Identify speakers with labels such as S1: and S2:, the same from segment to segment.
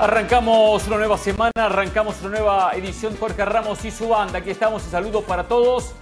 S1: Arrancamos una nueva semana, arrancamos una nueva edición Jorge Ramos y su banda. Aquí estamos y saludo para todos.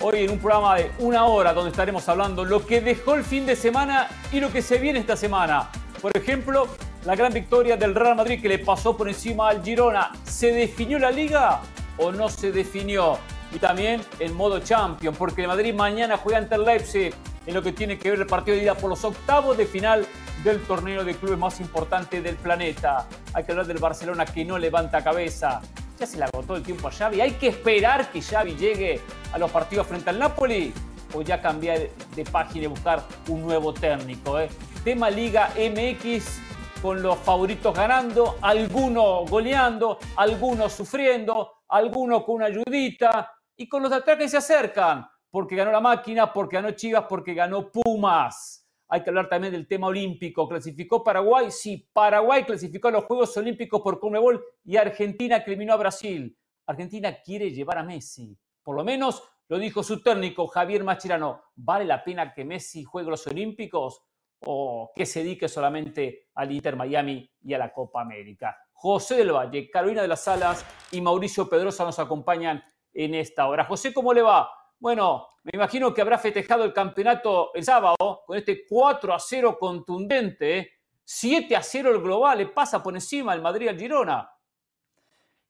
S1: Hoy en un programa de una hora donde estaremos hablando lo que dejó el fin de semana y lo que se viene esta semana. Por ejemplo, la gran victoria del Real Madrid que le pasó por encima al Girona. ¿Se definió la liga o no se definió? Y también en modo champion, porque el Madrid mañana juega ante el Leipzig en lo que tiene que ver el partido de ida por los octavos de final del torneo de clubes más importante del planeta. Hay que hablar del Barcelona que no levanta cabeza. Ya se le agotó el tiempo a Xavi. Hay que esperar que Xavi llegue a los partidos frente al Napoli o ya cambiar de página y buscar un nuevo técnico. ¿eh? Tema Liga MX con los favoritos ganando, algunos goleando, algunos sufriendo, algunos con una ayudita y con los de se acercan porque ganó la máquina, porque ganó Chivas, porque ganó Pumas. Hay que hablar también del tema olímpico. ¿Clasificó Paraguay? Sí, Paraguay clasificó a los Juegos Olímpicos por Conmebol y Argentina eliminó a Brasil. Argentina quiere llevar a Messi. Por lo menos lo dijo su técnico Javier Machirano. ¿Vale la pena que Messi juegue los Olímpicos o que se dedique solamente al Inter Miami y a la Copa América? José del Valle, Carolina de las Alas y Mauricio Pedrosa nos acompañan en esta hora. José, ¿cómo le va? Bueno, me imagino que habrá festejado el campeonato el sábado con este 4 a 0 contundente. 7 ¿eh? a 0 el global, le pasa por encima el Madrid al Girona.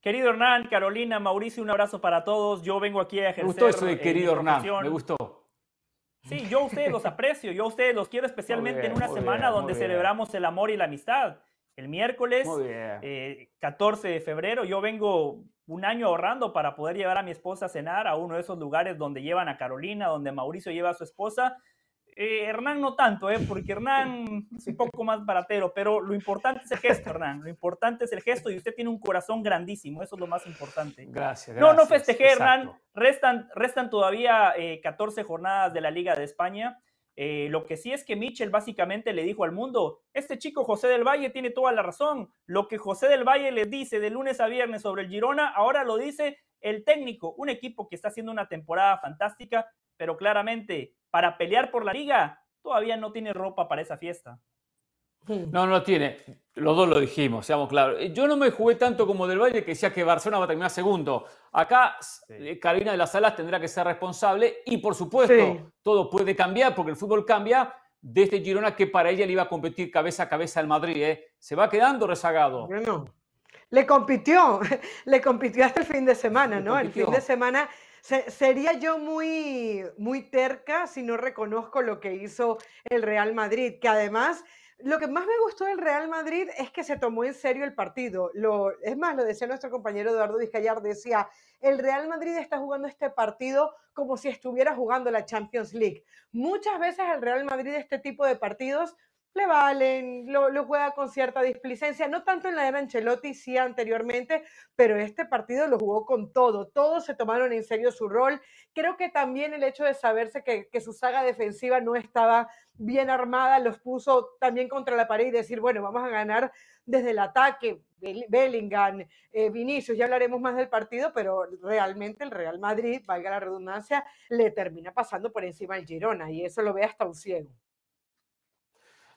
S2: Querido Hernán, Carolina, Mauricio, un abrazo para todos. Yo vengo aquí a ejercer.
S1: Me gustó eso de querido Hernán, me gustó.
S2: Sí, yo a ustedes los aprecio, yo a ustedes los quiero especialmente en una semana donde celebramos el amor y la amistad. El miércoles, 14 eh, de febrero, yo vengo un año ahorrando para poder llevar a mi esposa a cenar a uno de esos lugares donde llevan a Carolina, donde Mauricio lleva a su esposa. Eh, Hernán no tanto, ¿eh? porque Hernán es un poco más baratero, pero lo importante es el gesto, Hernán. Lo importante es el gesto y usted tiene un corazón grandísimo, eso es lo más importante.
S1: Gracias.
S2: No, no festejé, Hernán. Restan, restan todavía 14 eh, jornadas de la Liga de España. Eh, lo que sí es que Mitchell básicamente le dijo al mundo, este chico José del Valle tiene toda la razón. Lo que José del Valle les dice de lunes a viernes sobre el Girona, ahora lo dice el técnico, un equipo que está haciendo una temporada fantástica, pero claramente para pelear por la liga todavía no tiene ropa para esa fiesta.
S1: No, no lo tiene. Los dos lo dijimos, seamos claros. Eh, yo no me jugué tanto como Del Valle que decía que Barcelona va a terminar segundo. Acá eh, Carolina de las Salas tendrá que ser responsable y por supuesto todo puede cambiar porque el fútbol cambia de este Girona que para ella le iba a competir cabeza a cabeza al Madrid. ¿eh? Se va quedando rezagado.
S3: Bueno, le compitió, le compitió hasta el fin de semana, ¿no? El fin de semana sería yo muy, muy terca si no reconozco lo que hizo el Real Madrid, que además lo que más me gustó del Real Madrid es que se tomó en serio el partido. Lo, es más, lo decía nuestro compañero Eduardo Vizcayar, decía, el Real Madrid está jugando este partido como si estuviera jugando la Champions League. Muchas veces el Real Madrid este tipo de partidos le valen, lo, juega con cierta displicencia, no tanto en la era Ancelotti, sí anteriormente, pero este partido lo jugó con todo, todos se tomaron en serio su rol. Creo que también el hecho de saberse que, que su saga defensiva no estaba bien armada los puso también contra la pared y decir, bueno, vamos a ganar desde el ataque, Bellingham, eh, Vinicius, ya hablaremos más del partido, pero realmente el Real Madrid, valga la redundancia, le termina pasando por encima al Girona y eso lo ve hasta un ciego.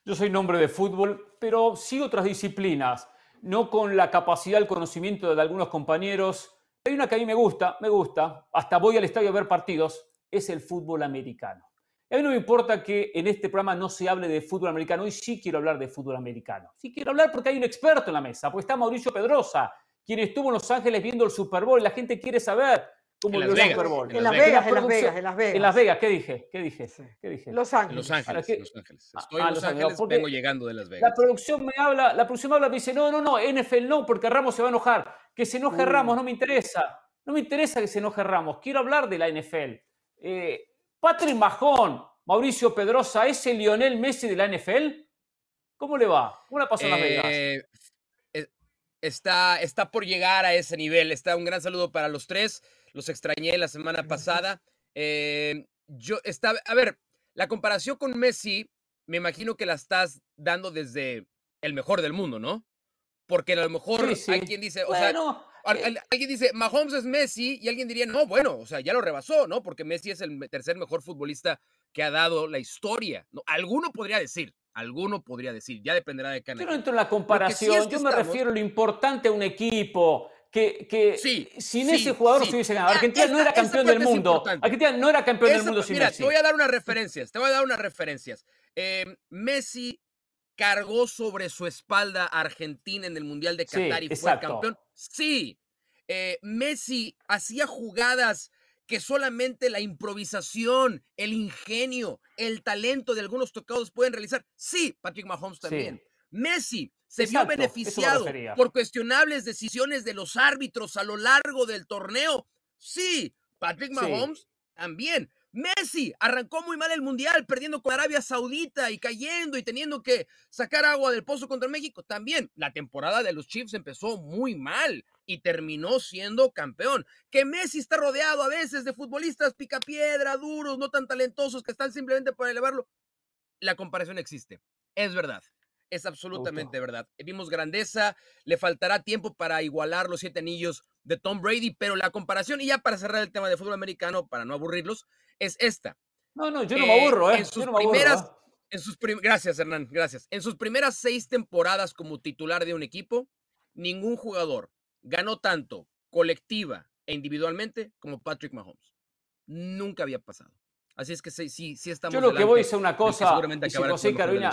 S1: Yo soy nombre de fútbol, pero sí otras disciplinas, no con la capacidad, el conocimiento de algunos compañeros. Hay una que a mí me gusta, me gusta, hasta voy al estadio a ver partidos, es el fútbol americano. A mí no me importa que en este programa no se hable de fútbol americano. Hoy sí quiero hablar de fútbol americano. Sí quiero hablar porque hay un experto en la mesa, porque está Mauricio Pedrosa, quien estuvo en Los Ángeles viendo el Super Bowl. La gente quiere saber cómo
S3: vio el Super Bowl. En Las Vegas, en Las Vegas, en Las Vegas.
S1: En Las Vegas, ¿qué dije? ¿Qué dije? ¿Qué dije?
S3: Los Ángeles.
S4: Los Ángeles, Los Ángeles. Estoy en Los Ángeles, vengo llegando de Las Vegas.
S1: La producción me habla, la producción me habla, me dice, no, no, no, NFL no, porque Ramos se va a enojar. Que se enoje Ramos, no me interesa. No me interesa que se enoje Ramos. Quiero hablar de la NFL. Eh, Patrick Mahon, Mauricio Pedrosa, ¿es el Lionel Messi de la NFL? ¿Cómo le va? ¿Cómo la pasó en Las Vegas? Eh,
S4: está, está por llegar a ese nivel. Está un gran saludo para los tres. Los extrañé la semana pasada. Eh, yo está, a ver, la comparación con Messi, me imagino que la estás dando desde el mejor del mundo, ¿no? Porque a lo mejor hay quien dice, o sea, alguien dice, Mahomes es Messi, y alguien diría, no, bueno, o sea, ya lo rebasó, ¿no? Porque Messi es el tercer mejor futbolista que ha dado la historia. ¿no? Alguno podría decir, Alguno podría decir, ya dependerá de cada
S1: Yo no entro en la comparación, yo me refiero a lo importante a un equipo. Que, que sin ese jugador se hubiese ganado. Argentina no era campeón del mundo. Argentina no era campeón del mundo sin
S4: mira, Te voy a dar unas referencias. Te voy a dar unas referencias. Em, Messi cargó sobre su espalda a Argentina en el Mundial de Qatar y fue campeón. Sí. Eh, Messi hacía jugadas que solamente la improvisación, el ingenio, el talento de algunos tocados pueden realizar. Sí, Patrick Mahomes también. Messi se vio beneficiado por cuestionables decisiones de los árbitros a lo largo del torneo. Sí, Patrick Mahomes también. Messi arrancó muy mal el Mundial, perdiendo con Arabia Saudita y cayendo y teniendo que sacar agua del pozo contra México. También la temporada de los Chiefs empezó muy mal y terminó siendo campeón. Que Messi está rodeado a veces de futbolistas picapiedra, duros, no tan talentosos, que están simplemente para elevarlo. La comparación existe, es verdad. Es absolutamente verdad. Vimos grandeza, le faltará tiempo para igualar los siete anillos de Tom Brady, pero la comparación, y ya para cerrar el tema de fútbol americano, para no aburrirlos, es esta.
S1: No, no, yo no me eh, aburro, ¿eh?
S4: En sus primeras, ¿eh? en sus gracias, Hernán, gracias. En sus primeras seis temporadas como titular de un equipo, ningún jugador ganó tanto colectiva e individualmente como Patrick Mahomes. Nunca había pasado. Así es que sí, sí, sí estamos.
S1: Yo lo que voy a decir una cosa. Seguramente si José Carolina.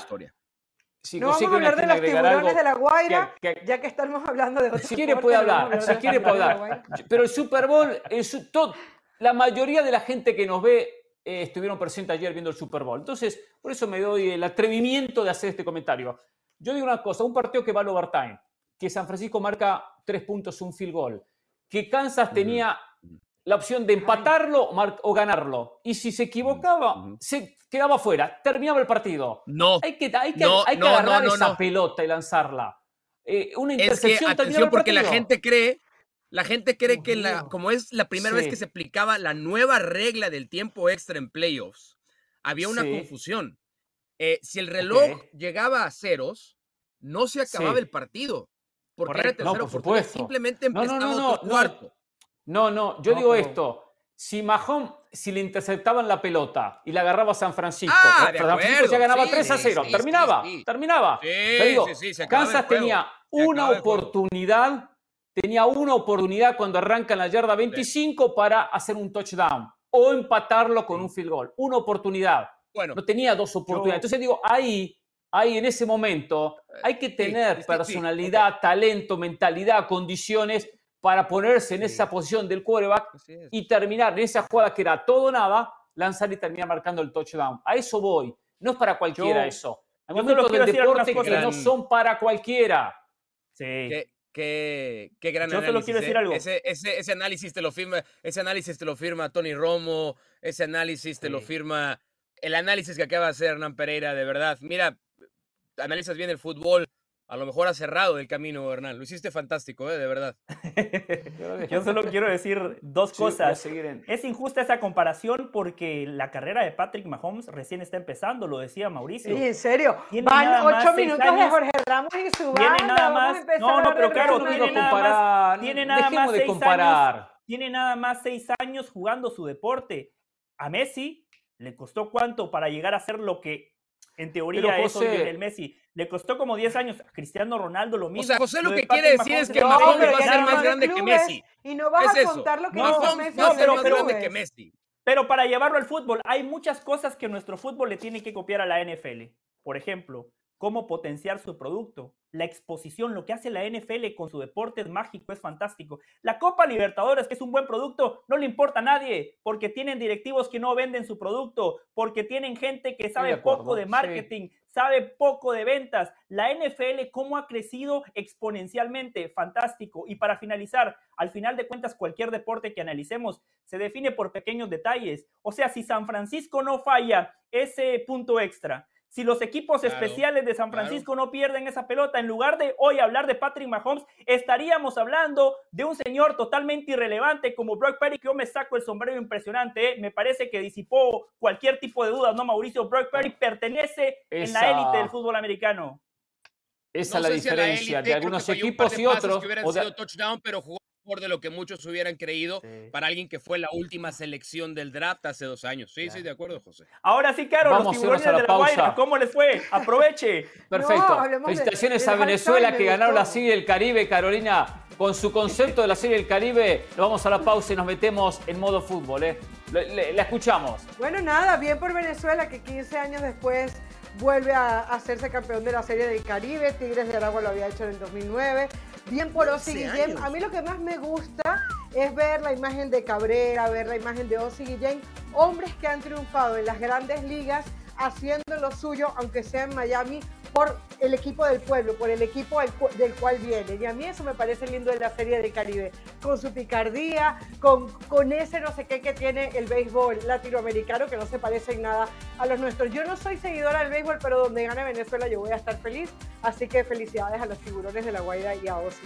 S3: Si no vamos a hablar de los tiburones de la Guaira, ya que estamos hablando de
S1: Si quiere puede hablar, si quiere puede hablar. Pero el Super Bowl, todo, la mayoría de la gente que nos ve eh, estuvieron presentes ayer viendo el Super Bowl. Entonces, por eso me doy el atrevimiento de hacer este comentario. Yo digo una cosa, un partido que va al overtime, que San Francisco marca tres puntos, un field goal, que Kansas tenía la opción de empatarlo o ganarlo. Y si se equivocaba, se quedaba fuera, terminaba el partido.
S4: No.
S1: Hay que, hay que, hay que agarrar esa pelota y lanzarla. Eh, una intercepción
S4: es que, atención, porque la gente cree, la gente cree que la, como es la primera vez que se aplicaba la nueva regla del tiempo extra en playoffs, había una confusión. Eh, si el reloj llegaba a ceros, no se acababa el partido. Porque era tercero no, por supuesto. simplemente empezaba no, otro cuarto.
S1: No, no, yo digo esto. Si Mahomes, si le interceptaban la pelota y la agarraba San Francisco,
S4: ah,
S1: San Francisco ya ganaba 3 a 0. terminaba, terminaba. digo, Kansas tenía una oportunidad, tenía una oportunidad cuando arranca en la yarda 25 para hacer un touchdown o empatarlo con un field goal. Una oportunidad. Bueno, no tenía dos oportunidades. Entonces digo, ahí ahí en ese momento hay que tener personalidad, talento, mentalidad, condiciones para ponerse en esa posición del quarterback y terminar en esa jugada que era todo o nada, lanzar y terminar marcando el touchdown. A eso voy. No es para cualquiera eso. Hay momentos del deporte que no son para cualquiera.
S4: Sí. Qué, qué, gran Yo análisis. quiero decir ¿eh? algo. Ese, ese, ese, análisis te lo firma, ese análisis te lo firma Tony Romo, ese análisis te lo firma el análisis que acaba de hacer Hernán Pereira, de verdad. Mira, analizas bien el fútbol, a lo mejor has cerrado el camino, Hernán. Lo hiciste fantástico, ¿eh? de verdad.
S2: Yo solo quiero decir dos cosas. Es injusta esa comparación porque la carrera de Patrick Mahomes recién está empezando, lo decía Mauricio.
S3: Sí, en serio. Van ocho minutos de Jorge Ramos y su banda.
S2: Tiene nada más. No, no, pero claro, tiene nada más. Tiene nada más seis años. Tiene nada más seis años jugando su deporte. A Messi le costó cuánto para llegar a ser lo que en teoría, eso de el Messi. Le costó como 10 años. A Cristiano Ronaldo lo mismo. O
S4: sea, José lo, que quiere decir es que Mahomes va a ser más grande que Messi.
S3: Y no vas a contar lo que
S4: Mahomes va a ser más grande que Messi.
S2: Pero para llevarlo al fútbol, hay muchas cosas que nuestro fútbol le tiene que copiar a la NFL. Por ejemplo, cómo potenciar su producto, la exposición, lo que hace la NFL con su deporte es mágico, es fantástico. La Copa Libertadores, que es un buen producto, no le importa a nadie, porque tienen directivos que no venden su producto, porque tienen gente que sabe poco de marketing, sabe poco de ventas. La NFL, cómo ha crecido exponencialmente, fantástico. Y para finalizar, al final de cuentas, cualquier deporte que analicemos se define por pequeños detalles. O sea, si San Francisco no falla ese punto extra, si los equipos especiales de San Francisco no pierden esa pelota, en lugar de hoy hablar de Patrick Mahomes, estaríamos hablando de un señor totalmente irrelevante como Brock Perry, que yo me saco el sombrero impresionante, ¿eh? me parece que disipó cualquier tipo de dudas, ¿no, Mauricio? Brock Perry pertenece en la élite del fútbol americano.
S1: Esa es la diferencia de algunos equipos y otros.
S4: Que sido touchdown, pero jugó mejor de lo que muchos hubieran creído para alguien que fue la última selección del draft hace dos años. Sí, sí, de acuerdo, José.
S2: Ahora sí, claro, Vamos los tiburones a la de la Guaira, ¿cómo les fue? Aproveche.
S1: Perfecto. Felicitaciones a Venezuela que ganaron la Serie del Caribe, Carolina. Con su concepto de la Serie del Caribe, vamos a la pausa y nos metemos en modo fútbol. ¿eh? la escuchamos.
S3: Bueno, nada, bien por Venezuela que 15 años después vuelve a, hacerse campeón de la Serie del Caribe. Tigres de Aragua lo había hecho en el 2009. Bien por Osi Guillén. A mí lo que más me gusta es ver la imagen de Cabrera, ver la imagen de Osi Guillén. Hombres que han triunfado en las grandes ligas haciendo lo suyo, aunque sea en Miami, por el equipo del pueblo, por el equipo del, cual viene. Y a mí eso me parece lindo de la Serie del Caribe, con su picardía, con, con ese no sé qué que tiene el béisbol latinoamericano, que no se parece en nada a los nuestros. Yo no soy seguidora del béisbol, pero donde gane Venezuela yo voy a estar feliz. Así que felicidades a los tiburones de la Guaira y a Osi.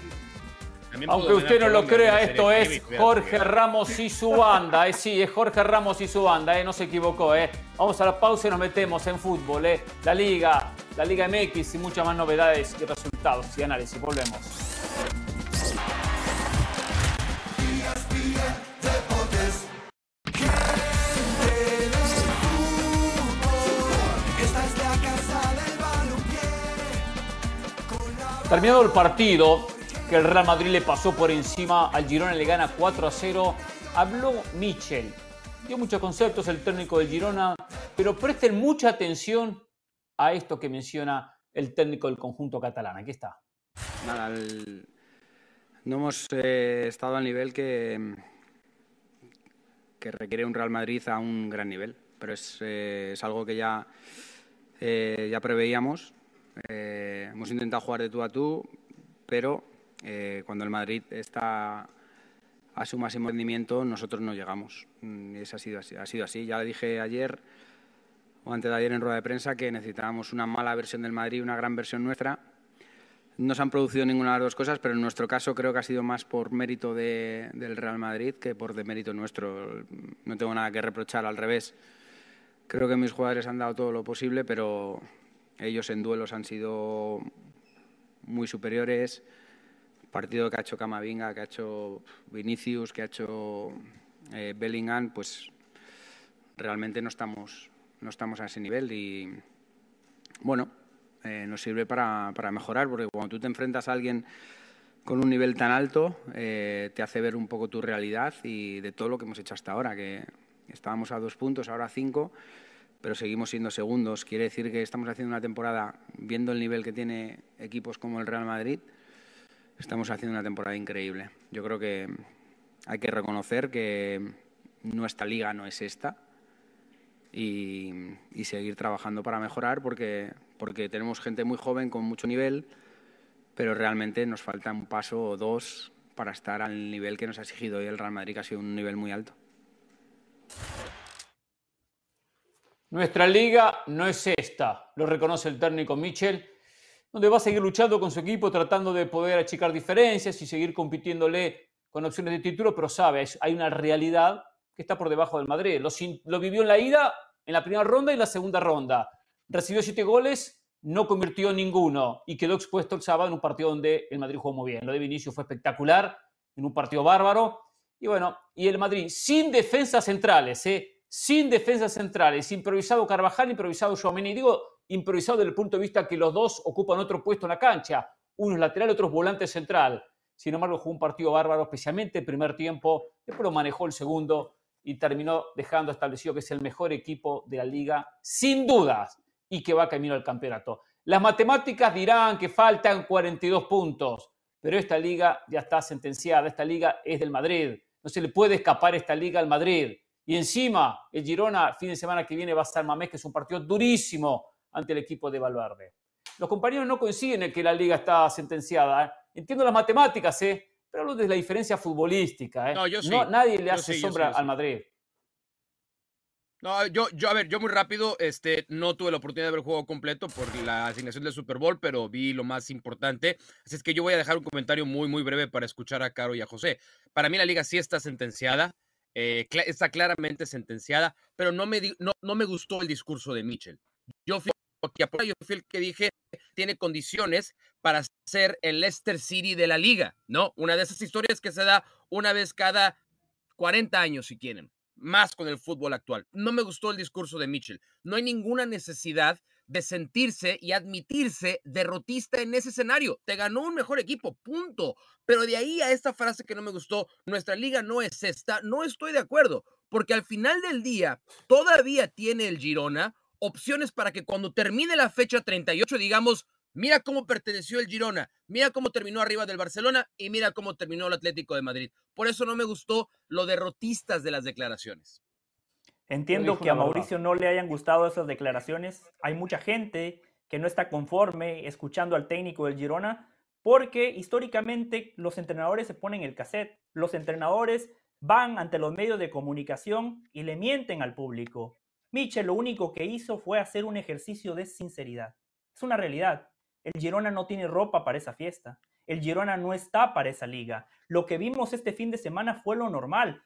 S1: Aunque usted no lo crea, esto es Jorge Ramos y su banda. Eh, sí, es Jorge Ramos y su banda, eh, no se equivocó. Eh. Vamos a la pausa y nos metemos en fútbol. Eh. La Liga, la Liga MX y muchas más novedades y resultados y análisis. Volvemos. Terminado el partido, que el Real Madrid le pasó por encima al Girona, le gana 4 a 0. Habló Michel, dio muchos conceptos el técnico del Girona, pero presten mucha atención a esto que menciona el técnico del conjunto catalán. Aquí está.
S5: Nada, no hemos eh, estado al nivel que, que requiere un Real Madrid a un gran nivel, pero es, eh, algo que ya, eh, ya preveíamos. hemos intentado jugar de tú a tú, pero eh, cuando el Madrid está a su máximo rendimiento, nosotros no llegamos. Mm, eso ha sido así. Ha sido así. Ya dije ayer o antes de ayer en rueda de prensa que necesitábamos una mala versión del Madrid una gran versión nuestra. No se han producido ninguna de las dos cosas, pero en nuestro caso creo que ha sido más por mérito del Real Madrid que por demérito nuestro. No tengo nada que reprochar, al revés. Creo que mis jugadores han dado todo lo posible, pero ellos en duelos han sido muy superiores partido que ha hecho Camavinga, que ha hecho Vinicius, que ha hecho eh, Bellingham, pues realmente no estamos, no estamos a ese nivel y bueno, eh, nos sirve para, para, mejorar, porque cuando tú te enfrentas a alguien con un nivel tan alto, eh, te hace ver un poco tu realidad y de todo lo que hemos hecho hasta ahora, que estábamos a dos puntos, ahora cinco, pero seguimos siendo segundos. Quiere decir que estamos haciendo una temporada, viendo el nivel que tiene equipos como el Real Madrid, estamos haciendo una temporada increíble. Yo creo que hay que reconocer que nuestra liga no es esta y, seguir trabajando para mejorar porque, porque tenemos gente muy joven con mucho nivel, pero realmente nos falta un paso o dos para estar al nivel que nos ha exigido hoy el Real Madrid, que ha sido un nivel muy alto.
S1: Nuestra liga no es esta, lo reconoce el técnico Michel donde va a seguir luchando con su equipo, tratando de poder achicar diferencias y seguir compitiéndole con opciones de título, pero sabe, hay una realidad que está por debajo del Madrid. Lo, vivió en la ida, en la primera ronda y en la segunda ronda. Recibió siete goles, no convirtió ninguno y quedó expuesto el sábado en un partido donde el Madrid jugó muy bien. Lo de Vinicius fue espectacular, en un partido bárbaro. Y bueno, y el Madrid sin defensas centrales, ¿eh? sin defensas centrales, improvisado Carvajal, improvisado Xiomeni. Digo, improvisado desde el punto de vista que los dos ocupan otro puesto en la cancha, uno es lateral, otro es volante central. Sin embargo, jugó un partido bárbaro, especialmente el primer tiempo, después lo manejó el segundo y terminó dejando establecido que es el mejor equipo de la liga, sin dudas, y que va camino al campeonato. Las matemáticas dirán que faltan 42 puntos, pero esta liga ya está sentenciada, esta liga es del Madrid, no se le puede escapar esta liga al Madrid. Y encima, el Girona, fin de semana que viene, va a estar Mamés, que es un partido durísimo ante el equipo de Valverde. Los compañeros no coinciden en que la liga está sentenciada. ¿eh? Entiendo las matemáticas, ¿eh? pero hablo de la diferencia futbolística. ¿eh? No, yo sí. nadie le hace sombra al Madrid.
S4: No, yo, yo, a ver, yo muy rápido, este, no tuve la oportunidad de ver el juego completo por la asignación del Super Bowl, pero vi lo más importante. Así es que yo voy a dejar un comentario muy, muy breve para escuchar a Caro y a José. Para mí la liga sí está sentenciada, eh, está claramente sentenciada, pero no me, no, no me gustó el discurso de Mitchell. Yo fui yo fui el que dije tiene condiciones para ser el Leicester City de la liga, ¿no? Una de esas historias que se da una vez cada 40 años, si quieren, más con el fútbol actual. No me gustó el discurso de Mitchell. No hay ninguna necesidad de sentirse y admitirse derrotista en ese escenario. Te ganó un mejor equipo, punto. Pero de ahí a esta frase que no me gustó, nuestra liga no es esta, no estoy de acuerdo, porque al final del día todavía tiene el Girona opciones para que cuando termine la fecha 38 digamos, mira cómo perteneció el Girona, mira cómo terminó arriba del Barcelona y mira cómo terminó el Atlético de Madrid. Por eso no me gustó lo derrotistas de las declaraciones.
S2: Entiendo que a Mauricio no le hayan gustado esas declaraciones. Hay mucha gente que no está conforme escuchando al técnico del Girona porque históricamente los entrenadores se ponen el cassette. Los entrenadores van ante los medios de comunicación y le mienten al público. Michel lo único que hizo fue hacer un ejercicio de sinceridad. Es una realidad. El Girona no tiene ropa para esa fiesta. El Girona no está para esa liga. Lo que vimos este fin de semana fue lo normal.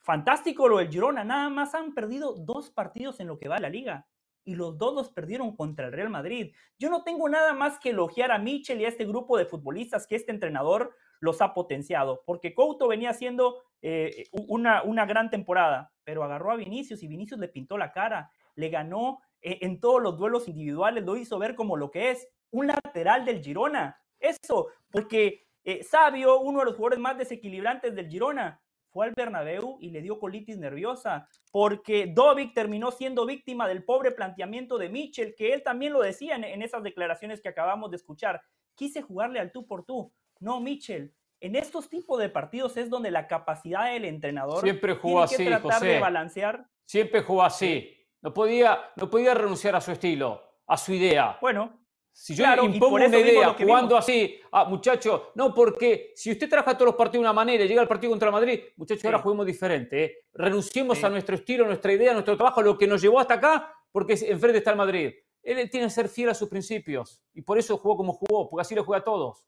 S2: Fantástico lo del Girona, nada más han perdido dos partidos en lo que va la liga y los dos los perdieron contra el Real Madrid. Yo no tengo nada más que elogiar a Michel y a este grupo de futbolistas que este entrenador los ha potenciado, porque Couto venía haciendo eh, una, gran temporada, pero agarró a Vinicius y Vinicius le pintó la cara, le ganó eh, en todos los duelos individuales, lo hizo ver como lo que es, un lateral del Girona. Eso, porque eh, Sabio, uno de los jugadores más desequilibrantes del Girona, fue al Bernabéu y le dio colitis nerviosa, porque Dovic terminó siendo víctima del pobre planteamiento de Mitchell, que él también lo decía en, esas declaraciones que acabamos de escuchar. Quise jugarle al tú por tú. No, Mitchell. En estos tipos de partidos es donde la capacidad del entrenador
S1: siempre jugó tiene que tratar de
S2: balancear.
S1: Siempre jugó así. No podía, no podía renunciar a su estilo, a su idea.
S2: Bueno,
S1: si yo impongo una idea jugando así, ah, muchacho, no, porque si usted trabaja todos los partidos de una manera y llega al partido contra Madrid, muchachos, ahora juguemos diferente. ¿eh? Renunciemos a nuestro estilo, nuestra idea, nuestro trabajo, lo que nos llevó hasta acá, porque enfrente está el Madrid. Él tiene que ser fiel a sus principios y por eso jugó como jugó, porque así lo juega a todos.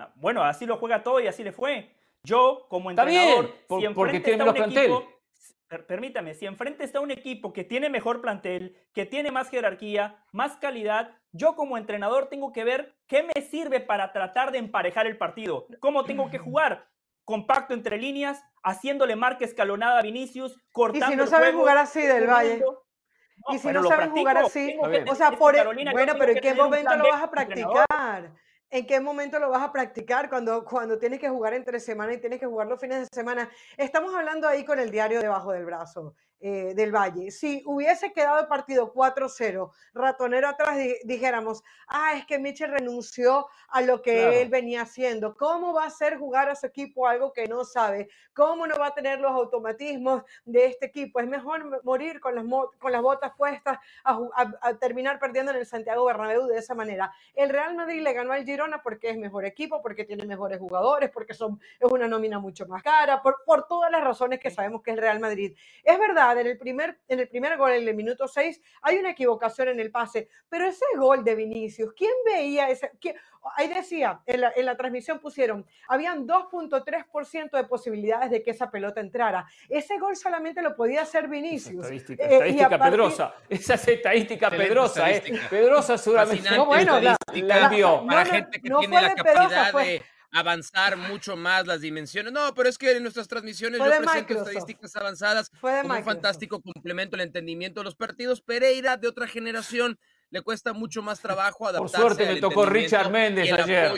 S2: Ah, bueno, así lo juega a todos y así le fue. Yo, como entrenador,
S1: porque tiene menos plantel
S2: permítame, si enfrente está un equipo que tiene mejor plantel, que tiene más jerarquía, más calidad, yo como entrenador tengo que ver qué me sirve para tratar de emparejar el partido, cómo tengo que jugar. Compacto entre líneas, haciéndole marca escalonada a Vinicius, cortando.
S3: Y si no sabes jugar así del Valle. y si no sabes jugar así, o sea, por el, bueno, pero ¿en qué momento lo vas a practicar? ¿En qué momento lo vas a practicar cuando, cuando tienes que jugar entre semana y tienes que jugar los fines de semana? Estamos hablando ahí con el diario debajo del brazo. Eh, del Valle. Si hubiese quedado el partido 4-0, ratonero atrás, dijéramos, ah, es que Mitchell renunció a lo que él venía haciendo. ¿Cómo va a hacer jugar a su equipo algo que no sabe? ¿Cómo no va a tener los automatismos de este equipo? Es mejor morir con las, con las botas puestas a, terminar perdiendo en el Santiago Bernabéu de esa manera. El Real Madrid le ganó al Girona porque es mejor equipo, porque tiene mejores jugadores, porque son, es una nómina mucho más cara, por, por todas las razones que sabemos que es el Real Madrid. Es verdad en el primer, en el primer gol, en el minuto 6, hay una equivocación en el pase, pero ese gol de Vinicius, ¿quién veía ese? Ahí decía, en la, en la transmisión pusieron, habían 2.3% de posibilidades de que esa pelota entrara. Ese gol solamente lo podía hacer Vinicius.
S1: estadística, eh, estadística pedrosa. Esa es estadística pedrosa. Eh. Pedrosa seguramente.
S4: No, bueno, la, para gente que tiene la capacidad de avanzar mucho más las dimensiones. No, pero es que en nuestras transmisiones yo presento estadísticas avanzadas como un fantástico complemento al entendimiento de los partidos. Pereira, de otra generación, le cuesta mucho más trabajo adaptarse.
S1: Por suerte me tocó Richard Méndez ayer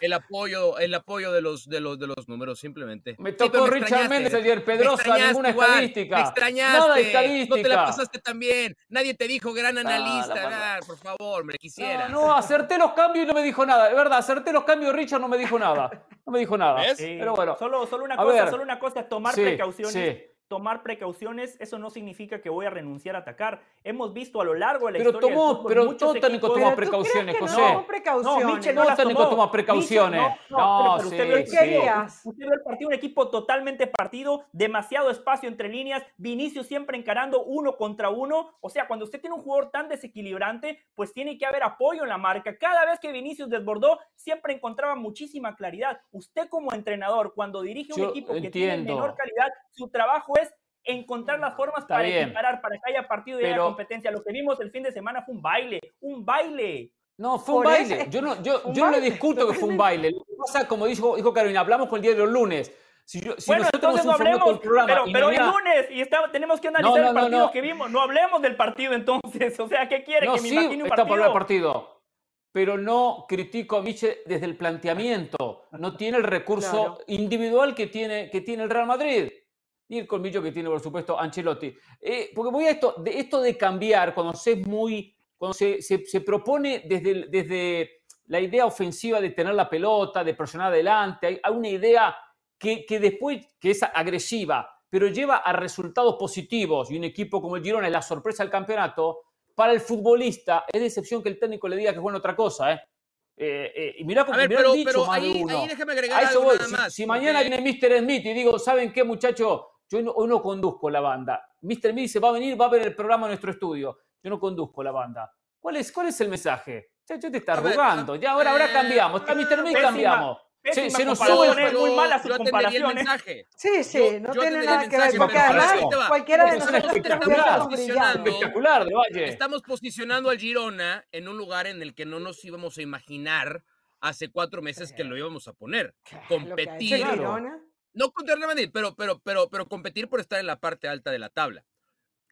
S4: el apoyo, el apoyo de los, de los, de los números, simplemente.
S1: Me tocó Richard Méndez ayer, Pedrosa, ninguna estadística.
S4: Me extrañaste, no te la pasaste tan bien. Nadie te dijo gran analista, por favor, me quisiera.
S1: No, no, acerté los cambios y no me dijo nada. De verdad, acerté los cambios, Richard no me dijo nada. No me dijo nada. Pero bueno.
S2: Solo, solo una cosa, solo una cosa, tomar precauciones tomar precauciones, eso no significa que voy a renunciar a atacar. Hemos visto a lo largo de la
S1: pero
S2: historia
S1: tomó, Pero todo técnico toma precauciones, José. No,
S2: precauciones. no, Michel
S1: no las toma precauciones. no,
S2: no, usted, vio, sí, usted vio el partido, un equipo totalmente partido, demasiado espacio entre líneas, Vinicius siempre encarando uno contra uno. O sea, cuando usted tiene un jugador tan desequilibrante, pues tiene que haber apoyo en la marca. Cada vez que Vinicius desbordó, siempre encontraba muchísima claridad. Usted como entrenador, cuando dirige un equipo que tiene menor calidad, su trabajo es encontrar las formas para equiparar, para que haya partido y haya competencia. Lo que vimos el fin de semana fue un baile, un baile.
S1: No, fue un baile. Yo no, yo, yo no le discuto que fue un baile. Lo que pasa, como dijo, dijo Carolina, hablamos con el día de los lunes.
S2: Si, bueno, entonces no hablemos, programa pero, pero lunes y está, tenemos que analizar el partido que vimos. No hablemos del partido entonces. O sea, ¿qué quiere? que me
S1: sí,
S2: imagine un
S1: está por el partido. Pero no critico a Miche desde el planteamiento. No tiene el recurso individual que tiene, que tiene el Real Madrid. Y el colmillo que tiene, por supuesto, Ancelotti. Eh, porque voy a esto de, esto de cambiar, cuando se es muy. Cuando se, se, se propone desde, desde la idea ofensiva de tener la pelota, de presionar adelante, hay, hay una idea que, después, que es agresiva, pero lleva a resultados positivos y un equipo como el Girona es la sorpresa del campeonato, para el futbolista es decepción que el técnico le diga que es bueno otra cosa, ¿eh? Eh, eh, y mirá,
S4: ver, pero, pero ahí, ahí, déjame agregar algo nada
S1: más. Si, mañana viene Mr. Smith y digo, ¿saben qué, muchacho? Yo no, hoy no conduzco la banda. Mr. Smith dice, va a venir, va a ver el programa en nuestro estudio. Yo no conduzco la banda. ¿Cuál es, cuál es el mensaje? Yo te está rogando. Ya ahora, ahora cambiamos. Está Mr. Smith, cambiamos.
S2: Sí, se nos sube muy mala su comparación.
S3: Sí, sí, no tiene nada que ver, porque además cualquiera de nosotros
S4: estamos posicionando, espectacular de Valle. Estamos posicionando al Girona en un lugar en el que no nos íbamos a imaginar hace cuatro meses que lo íbamos a poner. Competir. No contra el Madrid, pero, pero, pero, pero competir por estar en la parte alta de la tabla.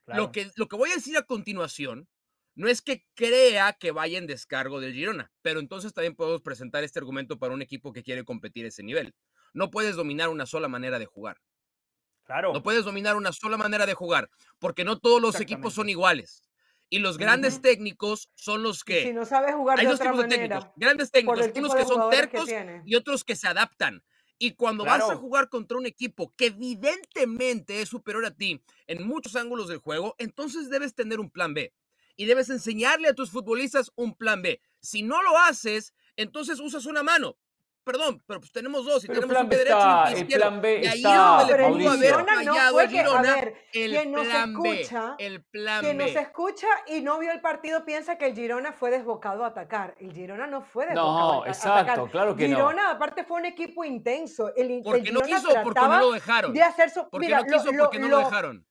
S4: Lo, que, lo que voy a decir a continuación no es que crea que vaya en descargo del Girona, pero entonces también podemos presentar este argumento para un equipo que quiere competir ese nivel. No puedes dominar una sola manera de jugar.
S2: Claro.
S4: No puedes dominar una sola manera de jugar, porque no todos los equipos son iguales. Y los grandes técnicos son los que.
S3: si no sabes jugar de otra manera,
S4: técnicos, grandes técnicos, unos que son tercos y otros que se adaptan. Y cuando vas a jugar contra un equipo que evidentemente es superior a ti en muchos ángulos del juego, entonces debes tener un plan B y debes enseñarle a tus futbolistas un plan B. Si no lo haces, entonces usas una mano. Perdón, pero pues tenemos dos y tenemos un pie derecho y un pie izquierdo.
S1: El plan B
S4: y ahí
S1: está,
S4: es donde le pudo haber fallado
S3: a
S4: Girona
S3: ver,
S4: el
S3: nos
S4: plan
S3: escucha,
S4: B. El plan
S3: quien
S4: B.
S3: nos escucha y no vio el partido piensa que el Girona fue desbocado a atacar. El Girona no fue desbocado
S1: no,
S3: a,
S1: exacto,
S3: atacar.
S1: claro que
S3: Girona,
S1: no.
S3: aparte, fue un equipo intenso. El,
S4: porque
S3: el
S4: no
S3: Girona
S4: quiso, porque no lo dejaron.
S3: De hacer su,
S4: porque
S3: mira,
S4: no quiso,
S3: lo,
S4: porque no
S3: lo,
S4: lo dejaron.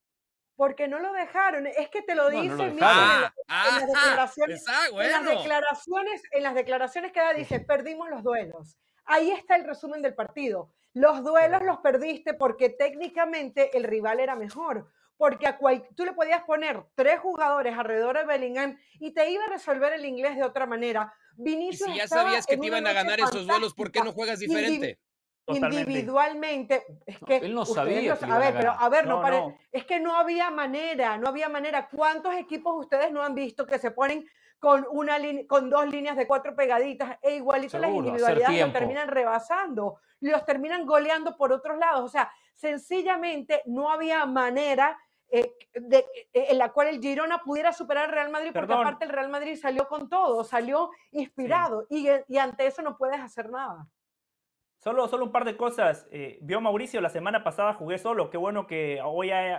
S3: Porque no lo dejaron. Es que te lo
S1: No, no lo
S3: mira, en,
S4: Ah,
S3: en las
S4: ah,
S3: declaraciones. En las declaraciones, en las declaraciones que da dice, perdimos los duelos. Ahí está el resumen del partido. Los duelos los perdiste porque técnicamente el rival era mejor. Porque a cual, tú le podías poner tres jugadores alrededor de Bellingham y te iba a resolver el inglés de otra manera.
S4: Y
S3: Vinicius
S4: si ya
S3: estaba
S4: sabías que
S3: en
S4: te iban a ganar esos duelos, ¿por qué no juegas diferente?
S2: Totalmente.
S3: Individualmente, es que
S1: él no sabía
S3: a ver, pero a ver, no,
S2: No,
S3: pare-
S2: no.
S3: es que no había manera, no había manera. ¿Cuántos equipos ustedes no han visto que se ponen con una con dos líneas de cuatro pegaditas e igualito las
S1: Seguro,
S3: individualidades los terminan rebasando, los terminan goleando por otros lados? O sea, sencillamente no había manera eh, de, eh, en la cual el Girona pudiera superar al Real Madrid, porque aparte el Real Madrid salió con todo, salió inspirado y, y ante eso no puedes hacer nada.
S2: Solo, solo un par de cosas. Eh, vio Mauricio, la semana pasada jugué solo. Qué bueno que hoy hay,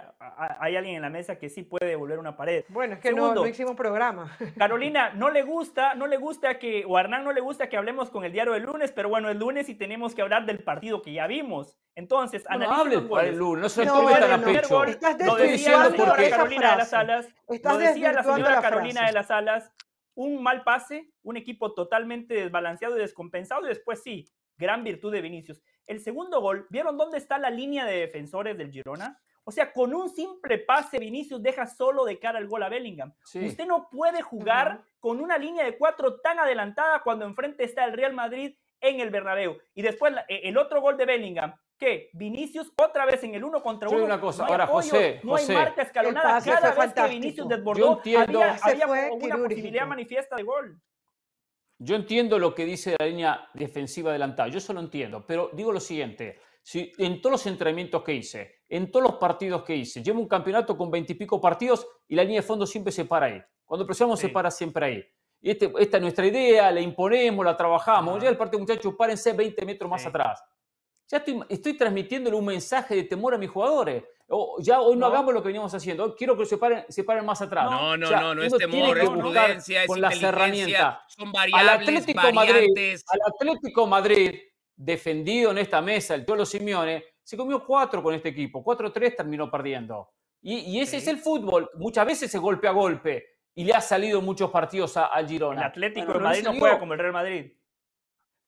S2: hay alguien en la mesa que sí puede volver una pared.
S3: Bueno, es que no,
S2: Segundo.
S3: no hicimos programa.
S2: Carolina, no le gusta, no le gusta que, o a Hernán no le gusta que hablemos con el diario del lunes, pero bueno, el lunes sí tenemos que hablar del partido que ya vimos. Entonces,
S1: No, no
S2: analicen
S1: hable
S2: los
S1: para el lunes, no se
S3: No,
S1: tome
S3: bueno,
S1: tan a
S3: no.
S2: primer
S1: pecho.
S3: Estás
S2: lo decía la
S1: diciendo
S2: señora Carolina de las Salas,
S3: Estás
S2: lo decía la señora Carolina de las Salas, un mal pase, un equipo totalmente desbalanceado y descompensado, y después sí, gran virtud de Vinicius. El segundo gol, ¿vieron dónde está la línea de defensores del Girona? O sea, con un simple pase, Vinicius deja solo de cara al gol a Bellingham.
S1: Sí.
S2: Usted no puede jugar con una línea de cuatro tan adelantada cuando enfrente está el Real Madrid en el Bernabéu. Y después e- el otro gol de Bellingham, que Vinicius otra vez en el uno contra
S1: Yo
S2: uno.
S1: una cosa,
S2: no hay
S1: ahora,
S2: apoyos,
S1: José,
S2: no hay marca escalonada. Cada vez que. Vinicius
S3: Yo
S2: desbordó,
S1: entiendo-
S2: había, había una
S3: quirúrgico.
S2: posibilidad manifiesta de gol.
S1: Yo entiendo lo que dice la línea defensiva adelantada, yo eso lo entiendo, pero digo lo siguiente, si en todos los entrenamientos que hice, en todos los partidos que hice, llevo un campeonato con veintipico partidos y la línea de fondo siempre se para ahí. Cuando presionamos
S2: Sí.
S1: se para siempre ahí. Y este- esta es nuestra idea, la imponemos, la trabajamos. Ya el partido, muchachos, párense 20 metros más
S2: Sí.
S1: atrás. Ya estoy, estoy transmitiéndole un mensaje de temor a mis jugadores. O, ya hoy no,
S2: No.
S1: hagamos lo que veníamos haciendo. Hoy quiero que se paren, se paren más atrás.
S4: No, no,
S1: O sea,
S4: no, no es
S1: uno tiene
S4: temor, es prudencia, es
S1: con las
S4: inteligencia,
S1: herramientas.
S4: son
S1: Al
S4: variables,
S1: Atlético Madrid,
S4: variantes.
S1: al Atlético Madrid, defendido en esta mesa, el Cholo Simeone, se comió cuatro con este equipo. 4-3 terminó perdiendo. Y, y ese
S2: Sí.
S1: es el fútbol. Muchas veces es golpe a golpe. y le ha salido muchos partidos al Girona.
S2: El Atlético de Madrid no juega como el Real Madrid.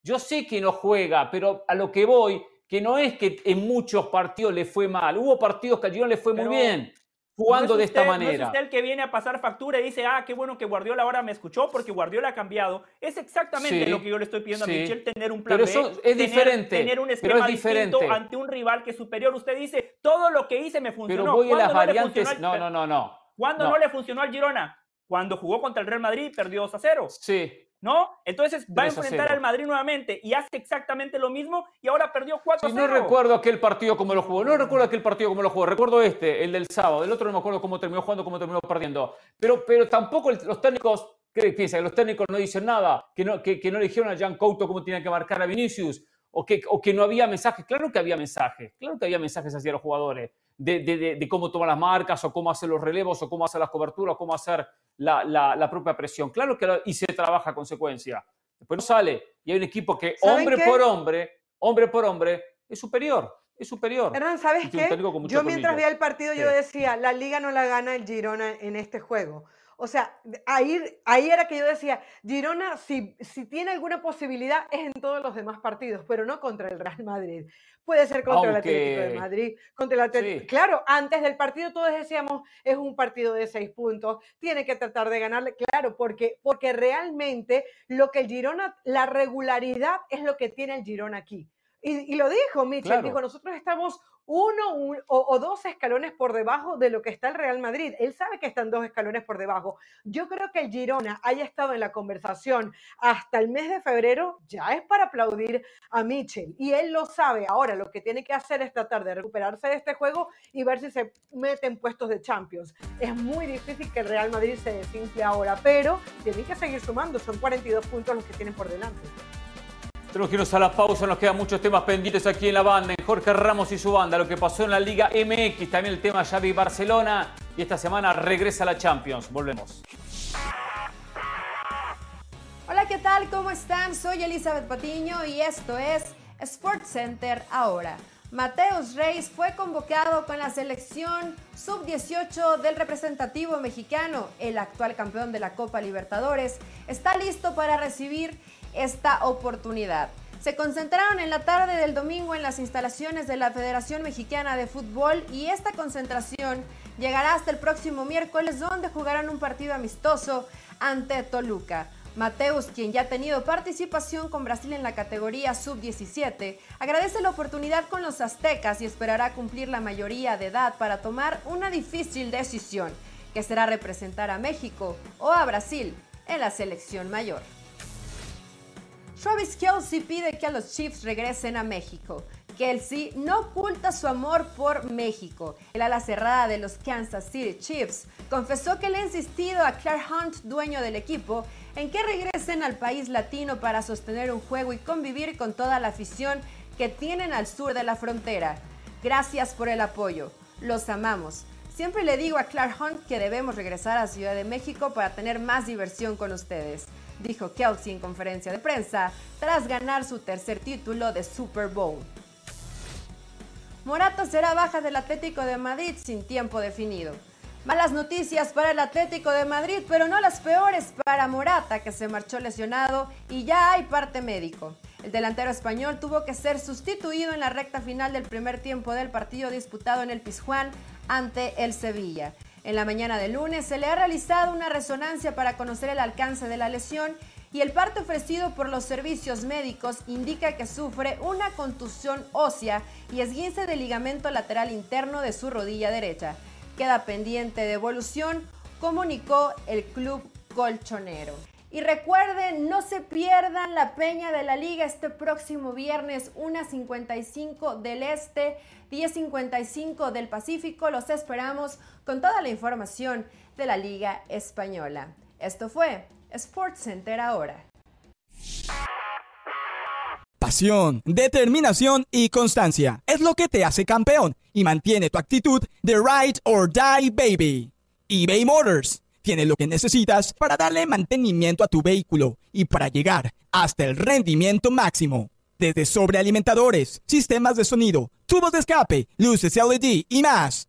S1: Yo sé que no juega, pero a lo que voy, que no es que en muchos partidos le fue mal. Hubo partidos que al Girona le fue muy bien jugando de esta manera.
S2: No es usted el que viene a pasar factura y dice, ah, qué bueno que Guardiola ahora me escuchó porque Guardiola ha cambiado. Es exactamente lo que yo le estoy pidiendo a Michel, tener un plan
S1: pero eso es tener, diferente,
S2: tener un esquema distinto ante un rival que es superior. Usted dice, todo lo que hice me funcionó.
S1: Pero voy a las variantes, no, no, no, no.
S2: ¿Cuándo no. le funcionó al Girona? Cuando jugó contra el Real Madrid perdió 2 a 0.
S1: Sí.
S2: ¿No? Entonces va a enfrentar al Madrid nuevamente y hace exactamente lo mismo y ahora perdió 4 0.
S1: no recuerdo aquel partido como lo jugó, no recuerdo aquel partido como lo jugó, recuerdo este, el del sábado, el otro no me acuerdo cómo terminó jugando, cómo terminó perdiendo. Pero, pero tampoco los técnicos, ¿qué piensan? Que los técnicos no dicen nada, que no, que, que no dijeron a Jan Couto cómo tenía que marcar a Vinicius, o que, o que no había mensajes. Claro que había mensajes, claro que había mensajes hacia los jugadores de, de, de, cómo tomar las marcas, o cómo hacer los relevos, o cómo hacer las coberturas, o cómo hacer la, la, la propia presión. Claro que y se trabaja a consecuencia. Después no sale y hay un equipo que hombre por hombre, hombre por hombre, es superior. Es superior.
S3: Hernán, ¿sabes qué? Yo mientras veía el partido, yo decía, la liga no la gana el Girona en este juego. O sea, ahí, ahí era que yo decía, Girona, si, si tiene alguna posibilidad, es en todos los demás partidos, pero no contra el Real Madrid. Puede ser contra el Atlético de Madrid, contra el Atlético. Claro, antes del partido todos decíamos, es un partido de seis puntos, tiene que tratar de ganarle. Claro, porque, porque realmente lo que el Girona, la regularidad es lo que tiene el Girona aquí. Y, lo dijo Michel, dijo, nosotros estamos uno o, dos escalones por debajo de lo que está el Real Madrid. Él sabe que están dos escalones por debajo. Yo creo que el Girona haya estado en la conversación hasta el mes de febrero, ya es para aplaudir a Michel. Y él lo sabe. Ahora lo que tiene que hacer es tratar de recuperarse de este juego y ver si se mete en puestos de Champions. Es muy difícil que el Real Madrid se desinfle ahora, pero tiene que seguir sumando. Son 42 puntos los que tienen por delante.
S1: Tenemos que irnos a la pausa, nos quedan muchos temas pendientes aquí en la banda, en Jorge Ramos y su banda, lo que pasó en la Liga MX, también el tema Xavi Barcelona y esta semana regresa a la Champions. Volvemos.
S6: Hola, ¿qué tal? ¿Cómo están? Soy Elizabeth Patiño y esto es Sports Center ahora. Mateus Reis fue convocado con la selección sub-18 del representativo mexicano, el actual campeón de la Copa Libertadores. Está listo para recibir esta oportunidad. Se concentraron en la tarde del domingo en las instalaciones de la Federación Mexicana de Fútbol y esta concentración llegará hasta el próximo miércoles donde jugarán un partido amistoso ante Toluca. Mateus, quien ya ha tenido participación con Brasil en la categoría sub-17, agradece la oportunidad con los aztecas y esperará cumplir la mayoría de edad para tomar una difícil decisión, que será representar a México o a Brasil en la selección mayor. Travis Kelsey pide que los Chiefs regresen a México. Kelsey no oculta su amor por México. El ala cerrada de los Kansas City Chiefs confesó que le ha insistido a Clark Hunt, dueño del equipo, en que regresen al país latino para sostener un juego y convivir con toda la afición que tienen al sur de la frontera. Gracias por el apoyo. Los amamos. Siempre le digo a Clark Hunt que debemos regresar a Ciudad de México para tener más diversión con ustedes dijo Kelsey en conferencia de prensa tras ganar su tercer título de Super Bowl. Morata será baja del Atlético de Madrid sin tiempo definido. Malas noticias para el Atlético de Madrid, pero no las peores para Morata, que se marchó lesionado y ya hay parte médico. El delantero español tuvo que ser sustituido en la recta final del primer tiempo del partido disputado en el Pizjuán ante el Sevilla. En la mañana del lunes se le ha realizado una resonancia para conocer el alcance de la lesión y el parte ofrecido por los servicios médicos indica que sufre una contusión ósea y esguince del ligamento lateral interno de su rodilla derecha. Queda pendiente de evolución, comunicó el club colchonero. Y recuerden, no se pierdan la Peña de la Liga este próximo viernes, 1.55 del Este, 10.55 del Pacífico. Los esperamos con toda la información de la Liga Española. Esto fue Sports Center ahora.
S7: Pasión, determinación y constancia es lo que te hace campeón y mantiene tu actitud de ride or die baby. eBay Motors tiene lo que necesitas para darle mantenimiento a tu vehículo y para llegar hasta el rendimiento máximo. Desde sobrealimentadores, sistemas de sonido, tubos de escape, luces LED y más.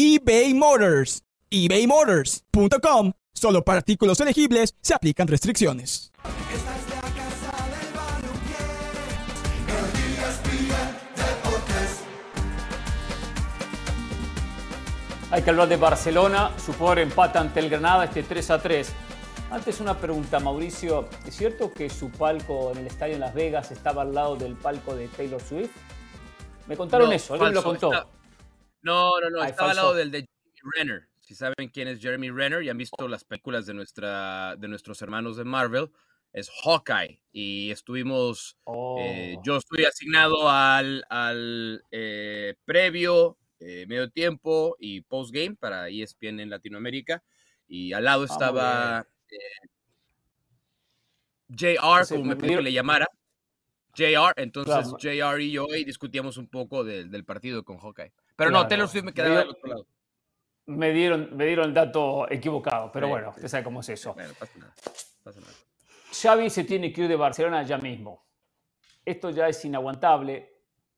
S7: eBay Motors. ebaymotors.com Solo para artículos elegibles se aplican restricciones.
S1: Hay que hablar de Barcelona, su poder empata ante el Granada este 3 a 3. Antes una pregunta, Mauricio. ¿Es cierto que su palco en el estadio en Las Vegas estaba al lado del palco de Taylor Swift? Me contaron eso, alguien lo contó.
S4: No, no, no, estaba al lado del de Jimmy Renner. Si saben quién es Jeremy Renner y han visto las películas de, nuestra, de nuestros hermanos de Marvel, es Hawkeye. Y estuvimos, eh, oh. yo estoy asignado al, al eh, previo, eh, medio tiempo y post-game para ESPN en Latinoamérica. Y al lado ah, estaba JR, como me pidió que le llamara. JR, entonces JR y yo y discutíamos un poco del partido con Hawkeye. Pero no, Taylor Swift me quedaba del otro lado
S1: me dieron, me dieron el dato equivocado, pero bueno, usted sabe cómo es eso. Xavi se tiene que ir de Barcelona ya mismo. Esto ya es inaguantable.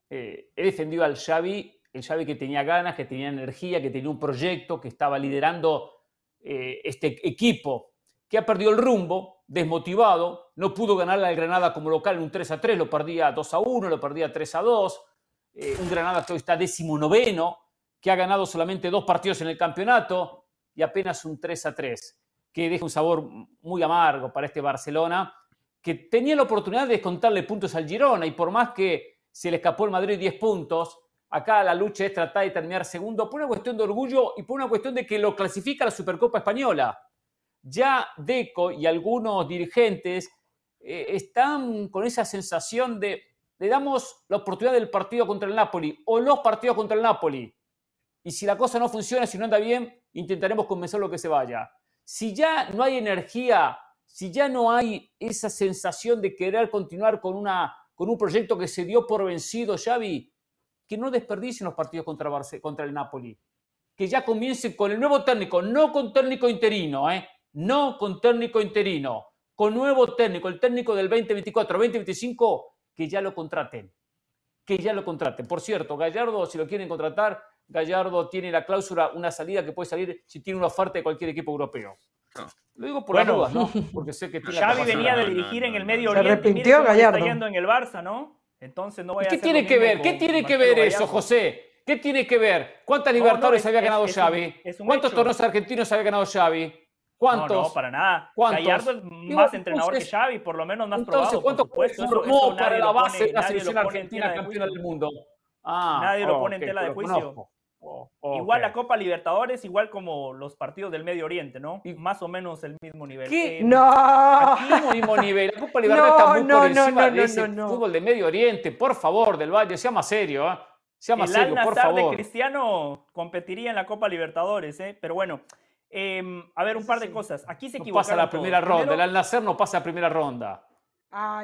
S1: Eh, he defendido al Xavi, el Xavi que tenía ganas, que tenía energía, que tenía un proyecto, que estaba liderando eh, este equipo, que ha perdido el rumbo, desmotivado, no pudo ganarle al Granada como local en un 3 a 3, lo perdía 2 a 1, lo perdía 3 a 2. Eh, un Granada que hoy está décimo noveno, que ha ganado solamente dos partidos en el campeonato y apenas un 3 a 3, que deja un sabor muy amargo para este Barcelona, que tenía la oportunidad de descontarle puntos al Girona y por más que se le escapó el Madrid 10 puntos, acá la lucha es tratar de terminar segundo por una cuestión de orgullo y por una cuestión de que lo clasifica la Supercopa Española. Ya Deco y algunos dirigentes eh, están con esa sensación de le damos la oportunidad del partido contra el Napoli o los partidos contra el Napoli y si la cosa no funciona, si no anda bien, intentaremos convencerlo que se vaya. Si ya no hay energía, si ya no hay esa sensación de querer continuar con, una, con un proyecto que se dio por vencido, Xavi, que no desperdicien los partidos contra, contra el Napoli. Que ya comiencen con el nuevo técnico, no con técnico interino, ¿eh? no con técnico interino, con nuevo técnico, el técnico del 2024-2025, que ya lo contraten. Que ya lo contraten. Por cierto, Gallardo, si lo quieren contratar, Gallardo tiene la cláusula, una salida que puede salir si tiene una oferta de cualquier equipo europeo. Lo digo por bueno, las ¿no?
S2: Porque sé que Xavi venía de dirigir en el Medio
S3: Oriente. Se arrepintió Gallardo. Está
S2: yendo en el Barça, ¿no? Entonces no voy
S1: a ¿Qué tiene que ver? ¿Qué tiene que ver eso, José? ¿Qué tiene que ver? ¿Cuántas Libertadores había ganado Xavi? ¿Cuántos torneos argentinos había ganado Xavi? ¿Cuántos?
S2: No, no, para nada. ¿Cuántos? Gallardo es más entrenador que Xavi, por lo menos más entonces, probado.
S1: ¿Cuántos formó para la base de la selección argentina campeona del mundo?
S2: Ah, nadie lo pone en tela de juicio igual la Copa Libertadores, igual como los partidos del Medio Oriente, ¿no? Y más o menos el mismo nivel.
S1: ¿Qué? Eh, no. Aquí mismo nivel. La Copa Libertadores está muy por encima de ese fútbol de Medio Oriente. Por favor, del Valle, sea más serio, ¿eh? Sea más serio, por favor.
S2: de Cristiano competiría en la Copa Libertadores, ¿eh? Pero bueno, em, a ver, un par de cosas. Aquí se equivoca.
S1: pasa la primera ronda. el Al-Nacer no pasa la primera ronda.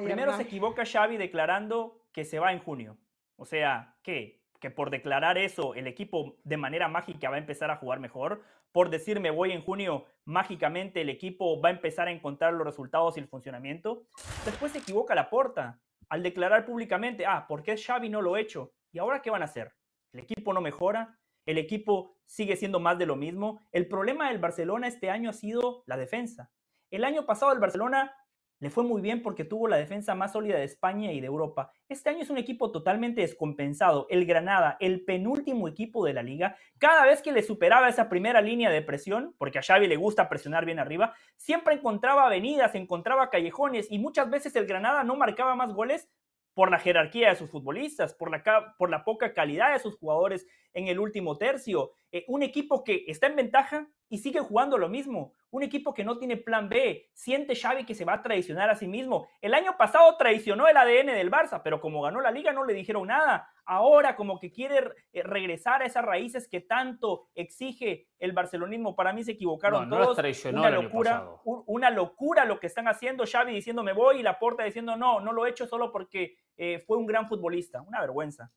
S2: primero se equivoca Xavi declarando que se va en junio. O sea, ¿qué? que por declarar eso el equipo de manera mágica va a empezar a jugar mejor, por decirme voy en junio, mágicamente el equipo va a empezar a encontrar los resultados y el funcionamiento. Después se equivoca la porta al declarar públicamente, ah, ¿por qué Xavi no lo ha hecho? ¿Y ahora qué van a hacer? ¿El equipo no mejora? ¿El equipo sigue siendo más de lo mismo? El problema del Barcelona este año ha sido la defensa. El año pasado el Barcelona le fue muy bien porque tuvo la defensa más sólida de España y de Europa. Este año es un equipo totalmente descompensado. El Granada, el penúltimo equipo de la liga, cada vez que le superaba esa primera línea de presión, porque a Xavi le gusta presionar bien arriba, siempre encontraba avenidas, encontraba callejones y muchas veces el Granada no marcaba más goles por la jerarquía de sus futbolistas, por la, por la poca calidad de sus jugadores en el último tercio. Eh, un equipo que está en ventaja y sigue jugando lo mismo. Un equipo que no tiene plan B. Siente Xavi que se va a traicionar a sí mismo. El año pasado traicionó el ADN del Barça, pero como ganó la liga no le dijeron nada. Ahora como que quiere eh, regresar a esas raíces que tanto exige el barcelonismo. Para mí se equivocaron
S1: no,
S2: todos. una locura, una locura lo que están haciendo. Xavi diciendo me voy y la Laporta diciendo no, no lo he hecho solo porque eh, fue un gran futbolista. Una vergüenza.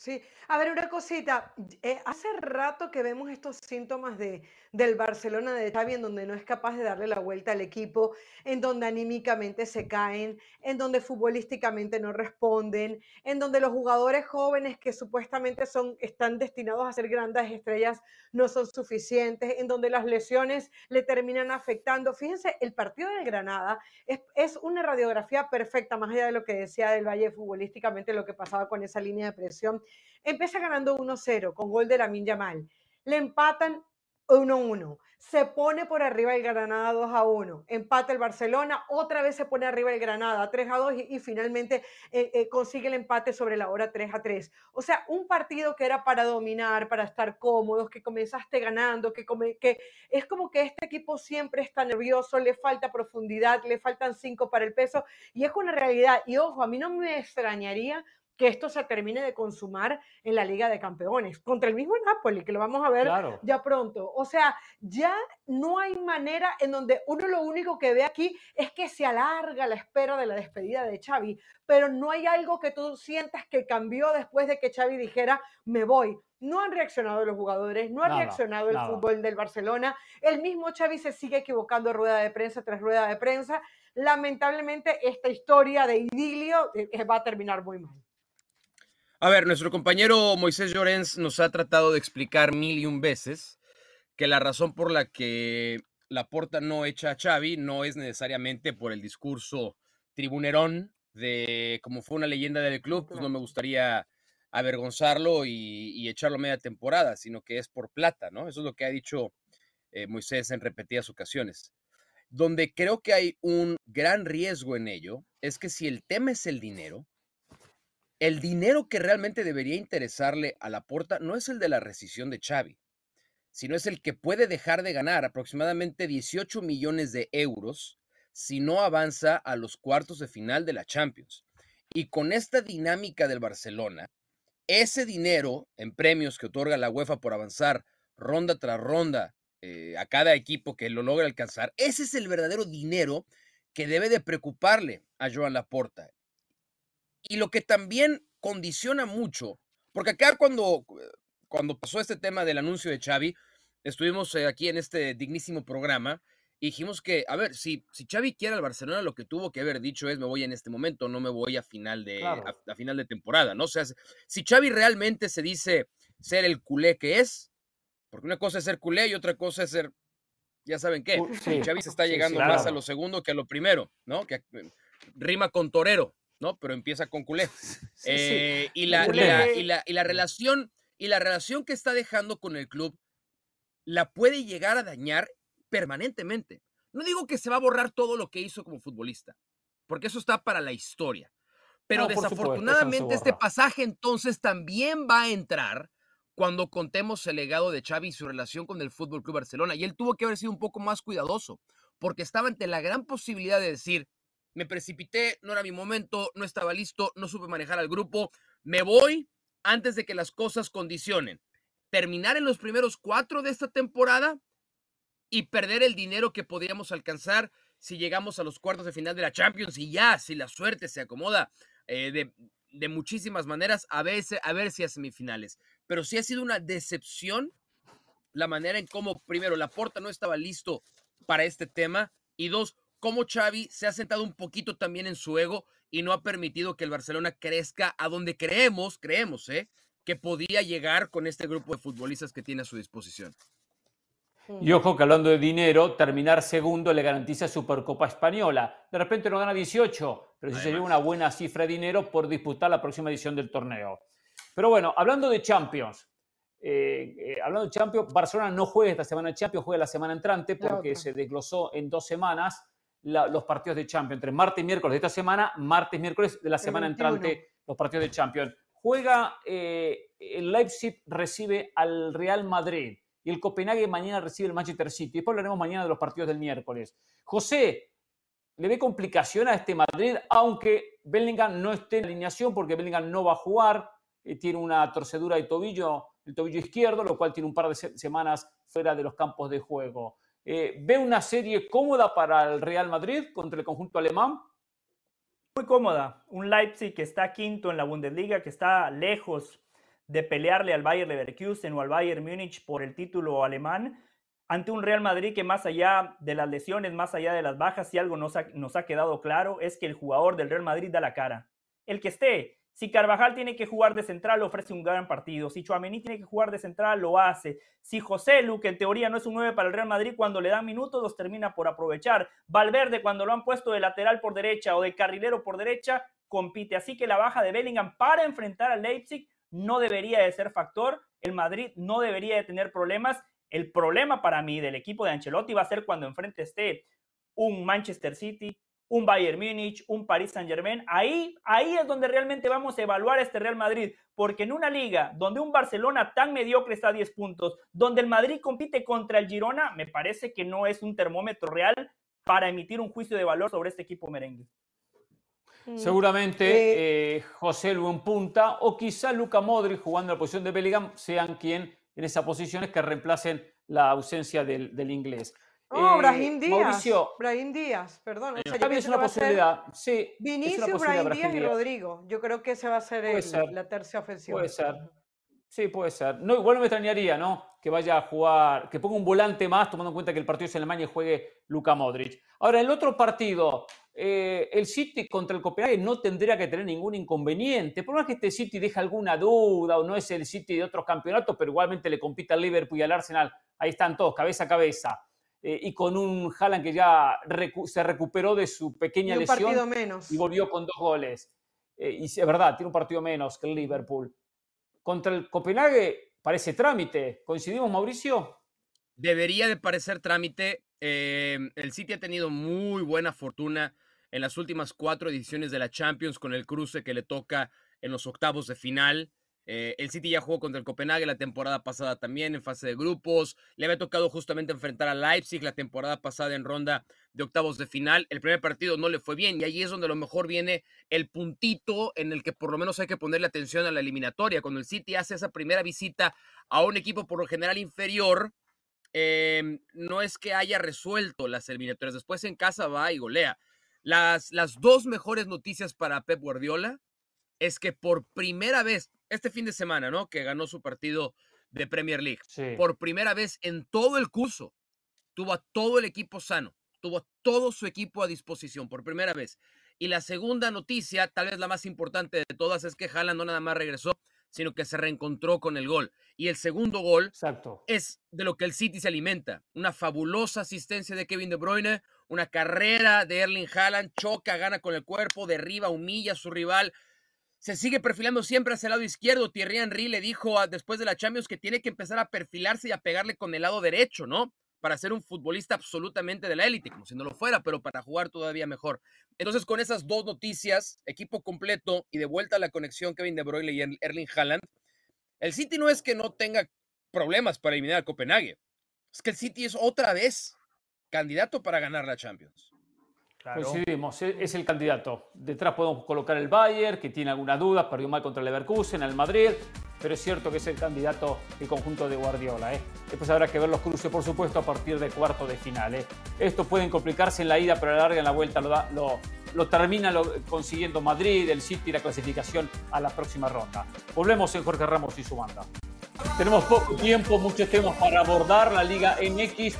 S3: Sí, a ver, una cosita. Eh, hace rato que vemos estos síntomas de, del Barcelona de Xavi en donde no es capaz de darle la vuelta al equipo, en donde anímicamente se caen, en donde futbolísticamente no responden, en donde los jugadores jóvenes que supuestamente son, están destinados a ser grandes estrellas no son suficientes, en donde las lesiones le terminan afectando. Fíjense, el partido de Granada es, es una radiografía perfecta, más allá de lo que decía del Valle futbolísticamente, lo que pasaba con esa línea de presión Empieza ganando 1-0 con gol de Lamin Yamal. Le empatan 1-1. Se pone por arriba el Granada 2 a 1. Empata el Barcelona. Otra vez se pone arriba el Granada 3 a 2 y, finalmente eh, eh, consigue el empate sobre la hora 3 a 3. O sea, un partido que era para dominar, para estar cómodos, que comenzaste ganando, que, es como que este equipo siempre está nervioso, le falta profundidad, le faltan 5 para el peso y es una realidad. Y ojo, a mí no me extrañaría que esto se termine de consumar en la Liga de Campeones contra el mismo Napoli, que lo vamos a ver ya pronto. O sea, ya no hay manera en donde uno lo único que ve aquí es que se alarga la espera de la despedida de Xavi, pero no hay algo que tú sientas que cambió después de que Xavi dijera, me voy. No han reaccionado los jugadores, no ha reaccionado el fútbol del Barcelona. El mismo Xavi se sigue equivocando rueda de prensa tras rueda de prensa. Lamentablemente, esta historia de idilio eh, va a terminar muy mal.
S4: A ver, nuestro compañero Moisés Llorens nos ha tratado de explicar mil y un veces que la razón por la que la porta no echa a Xavi no es necesariamente por el discurso tribunerón de como fue una leyenda del club, pues no me gustaría avergonzarlo y, echarlo media temporada, sino que es por plata, ¿no? Eso es lo que ha dicho eh, Moisés en repetidas ocasiones. Donde creo que hay un gran riesgo en ello es que si el tema es el dinero, el dinero que realmente debería interesarle a la porta no es el de la rescisión de Xavi, sino es el que puede dejar de ganar aproximadamente 18 millones de euros si no avanza a los cuartos de final de la Champions. Y con esta dinámica del Barcelona, ese dinero en premios que otorga la UEFA por avanzar ronda tras ronda eh, a cada equipo que lo logra alcanzar, ese es el verdadero dinero que debe de preocuparle a Joan Laporta. Y lo que también condiciona mucho, porque acá cuando, cuando pasó este tema del anuncio de Xavi, estuvimos eh, aquí en este dignísimo programa y dijimos que, a ver, si, si Xavi quiere al Barcelona, lo que tuvo que haber dicho es me voy en este momento, no me voy a final de, a, final de temporada, ¿no? O sea, si Xavi realmente se dice ser el culé que es, porque una cosa es ser culé y otra cosa es ser, ya saben qué, Xavi se está llegando más a lo segundo que a lo primero, ¿no? Que eh, rima con torero. ¿No? Pero empieza con culé. Eh, y, la, y, la, relación, y la relación que está dejando con el club la puede llegar a dañar permanentemente. No digo que se va a borrar todo lo que hizo como futbolista, porque eso está para la historia. Pero desafortunadamente este pasaje entonces también va a entrar cuando contemos el legado de Xavi y su relación con el Fútbol Club Barcelona. Y él tuvo que haber sido un poco más cuidadoso, porque estaba ante la gran posibilidad de decir, me precipité, no era mi momento, no estaba listo, no supe manejar al grupo, me voy antes de que las cosas condicionen. Terminar en los primeros cuatro de esta temporada y perder el dinero que podríamos alcanzar si llegamos a los cuartos de final de la Champions y ya, si la suerte se acomoda eh, de, de, muchísimas maneras, a, veces, a ver si a semifinales. Pero sí ha sido una decepción la manera en cómo, primero, la Porta no estaba listo para este tema y dos, cómo Xavi se ha sentado un poquito también en su ego y no ha permitido que el Barcelona crezca a donde creemos, creemos, ¿eh? que podía llegar con este grupo de futbolistas que tiene a su disposición.
S1: Y ojo que hablando de dinero, terminar segundo le garantiza Supercopa Española. De repente no gana 18, pero sí sería una buena cifra de dinero por disputar la próxima edición del torneo. Pero bueno, hablando de Champions, eh, eh, hablando de Champions, Barcelona no juega esta semana en Champions, juega la semana entrante porque se desglosó en dos semanas los partidos de Champions, entre martes y miércoles de esta semana, martes y miércoles de la semana entrante, los partidos de Champions. Juega, eh, el Leipzig recibe al Real Madrid. y el Copenhague mañana recibe el Manchester City. Después hablaremos mañana de los partidos del miércoles. José, ¿le ve complicación a este Madrid, aunque Bellingham no esté en alineación porque Bellingham no va a jugar? Eh, tiene una torcedura de tobillo, el tobillo izquierdo, lo cual tiene un par de semanas fuera de los campos de juego. Eh, ¿Ve una serie cómoda para el Real Madrid contra el conjunto alemán?
S2: Muy cómoda. Un Leipzig que está quinto en la Bundesliga, que está lejos de pelearle al Bayern Leverkusen o al Bayern Múnich por el título alemán, ante un Real Madrid que más allá de las lesiones, más allá de las bajas, si algo nos ha, nos ha quedado claro, es que el jugador del Real Madrid da la cara. El que esté, si Carvajal tiene que jugar de central, ofrece un gran partido. Si Chuamení tiene que jugar de central, lo hace. Si José Lu, que en teoría no es un 9 para el Real Madrid, cuando le dan minutos, los termina por aprovechar. Valverde, cuando lo han puesto de lateral por derecha o de carrilero por derecha, compite. Así que la baja de Bellingham para enfrentar al Leipzig no debería de ser factor. El Madrid no debería de tener problemas. El problema para mí del equipo de Ancelotti va a ser cuando enfrente esté un Manchester City, un Bayern Múnich, un Paris Saint Germain. Ahí, ahí es donde realmente vamos a evaluar este Real Madrid, porque en una liga donde un Barcelona tan mediocre está a 10 puntos, donde el Madrid compite contra el Girona, me parece que no es un termómetro real para emitir un juicio de valor sobre este equipo merengue.
S1: Mm. Seguramente eh, eh, José Luis punta o quizá Luca Modric jugando en la posición de Bellingham sean quien en esas posiciones que reemplacen la ausencia del, del inglés.
S3: Oh, Brahim Díaz. Mauricio, Brahim Díaz, perdón. O
S1: sea, es una posibilidad. Sí,
S3: Vinicius, Brahim Díaz y Rodrigo. Yo creo que ese va a ser, la tercera ofensiva.
S1: Puede ser. Sí, puede ser. No, igual no me extrañaría, ¿no? Que vaya a jugar, que ponga un volante más, tomando en cuenta que el partido es en Alemania y juegue Luka Modric. Ahora, el otro partido, eh, el City contra el Copenhague no tendría que tener ningún inconveniente. Por más que este City deja alguna duda o no es el City de otros campeonatos, pero igualmente le compite al Liverpool y al Arsenal. Ahí están todos, cabeza a cabeza. Eh, y con un Haaland que ya se recuperó de su pequeña y un lesión partido menos. y volvió con dos goles. Eh, y es verdad, tiene un partido menos que el Liverpool. Contra el Copenhague parece trámite. ¿Coincidimos, Mauricio?
S4: Debería de parecer trámite. Eh, el City ha tenido muy buena fortuna en las últimas cuatro ediciones de la Champions con el cruce que le toca en los octavos de final. Eh, el City ya jugó contra el Copenhague la temporada pasada también en fase de grupos. Le había tocado justamente enfrentar a Leipzig la temporada pasada en ronda de octavos de final. El primer partido no le fue bien y ahí es donde a lo mejor viene el puntito en el que por lo menos hay que ponerle atención a la eliminatoria. Cuando el City hace esa primera visita a un equipo por lo general inferior, em, no es que haya resuelto las eliminatorias. Después en casa va y golea. Las, las dos mejores noticias para Pep Guardiola es que por primera vez, este fin de semana, ¿no? Que ganó su partido de Premier League. Por primera vez en todo el curso, tuvo a todo el equipo sano, tuvo a todo su equipo a disposición, por primera vez. Y la segunda noticia, tal vez la más importante de todas, es que Haaland no nada más regresó, sino que se reencontró con el gol. Y el segundo gol
S1: Exacto.
S4: es de lo que el City se alimenta. Una fabulosa asistencia de Kevin De Bruyne, una carrera de Erling Haaland, choca, gana con el cuerpo, derriba, humilla a su rival, se sigue perfilando siempre hacia el lado izquierdo. Thierry Henry le dijo después de la Champions que tiene que empezar a perfilarse y a pegarle con el lado derecho, ¿no? Para ser un futbolista absolutamente de la élite, como si no lo fuera, pero para jugar todavía mejor. Entonces, con esas dos noticias, equipo completo y de vuelta a la conexión Kevin De Bruyne y Erling Haaland, el City no es que no tenga problemas para eliminar a Copenhague. Es que el City es otra vez candidato para ganar la Champions.
S1: Coincidimos, e-, es el candidato. Detrás podemos colocar el Bayern, que tiene alguna duda, perdió mal contra el Leverkusen, el Madrid, pero es cierto que es el candidato el conjunto de Guardiola. ¿eh? Después habrá que ver los cruces, por supuesto, a partir de cuarto de final. ¿eh? Esto pueden complicarse en la ida, pero a la larga en la vuelta lo, termina consiguiendo Madrid, el City y la clasificación a la próxima ronda. Volvemos en Jorge Ramos y su banda. Tenemos poco tiempo, muchos temas para abordar la Liga MX.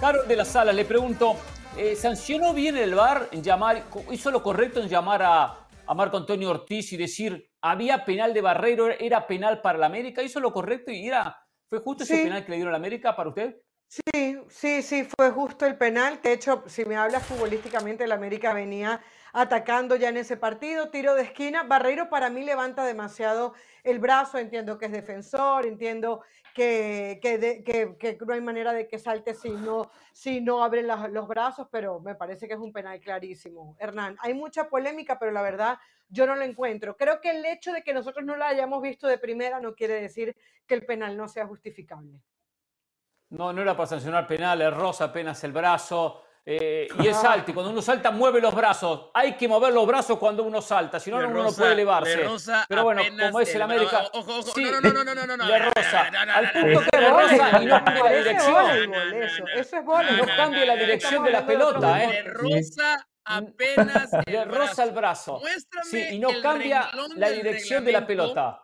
S1: Carol de la Sala, le pregunto, eh, ¿sancionó bien el VAR en llamar, hizo lo correcto en llamar a, a, Marco Antonio Ortiz y decir, había penal de Barreiro, era penal para la América? ¿Hizo lo correcto y era, fue justo ese penal que le dieron a la América para usted?
S3: Sí, sí, sí, fue justo el penal. De hecho, si me hablas futbolísticamente, el América venía atacando ya en ese partido, tiro de esquina. Barreiro para mí levanta demasiado el brazo, entiendo que es defensor, entiendo que, que, no hay manera de que salte si no, si no abre los brazos, pero me parece que es un penal clarísimo. Hernán, hay mucha polémica, pero la verdad yo no lo encuentro. Creo que el hecho de que nosotros no la hayamos visto de primera no quiere decir que el penal no sea justificable.
S1: No, no era para sancionar penales, rosa apenas el brazo. Eh, y es alto, y cuando uno salta mueve los brazos. Hay que mover los brazos cuando uno salta, si no, uno no puede elevarse. Pero bueno, como es el América.
S4: Ojo, ojo, no, no, no, no, no, no.
S1: Le rosa. Al punto que le rosa y no cambia la dirección.
S3: Eso es gol.
S1: No cambia la dirección de la pelota, ¿eh?
S4: Le rosa apenas.
S1: Le rosa el brazo. Sí, y no cambia la dirección de la pelota.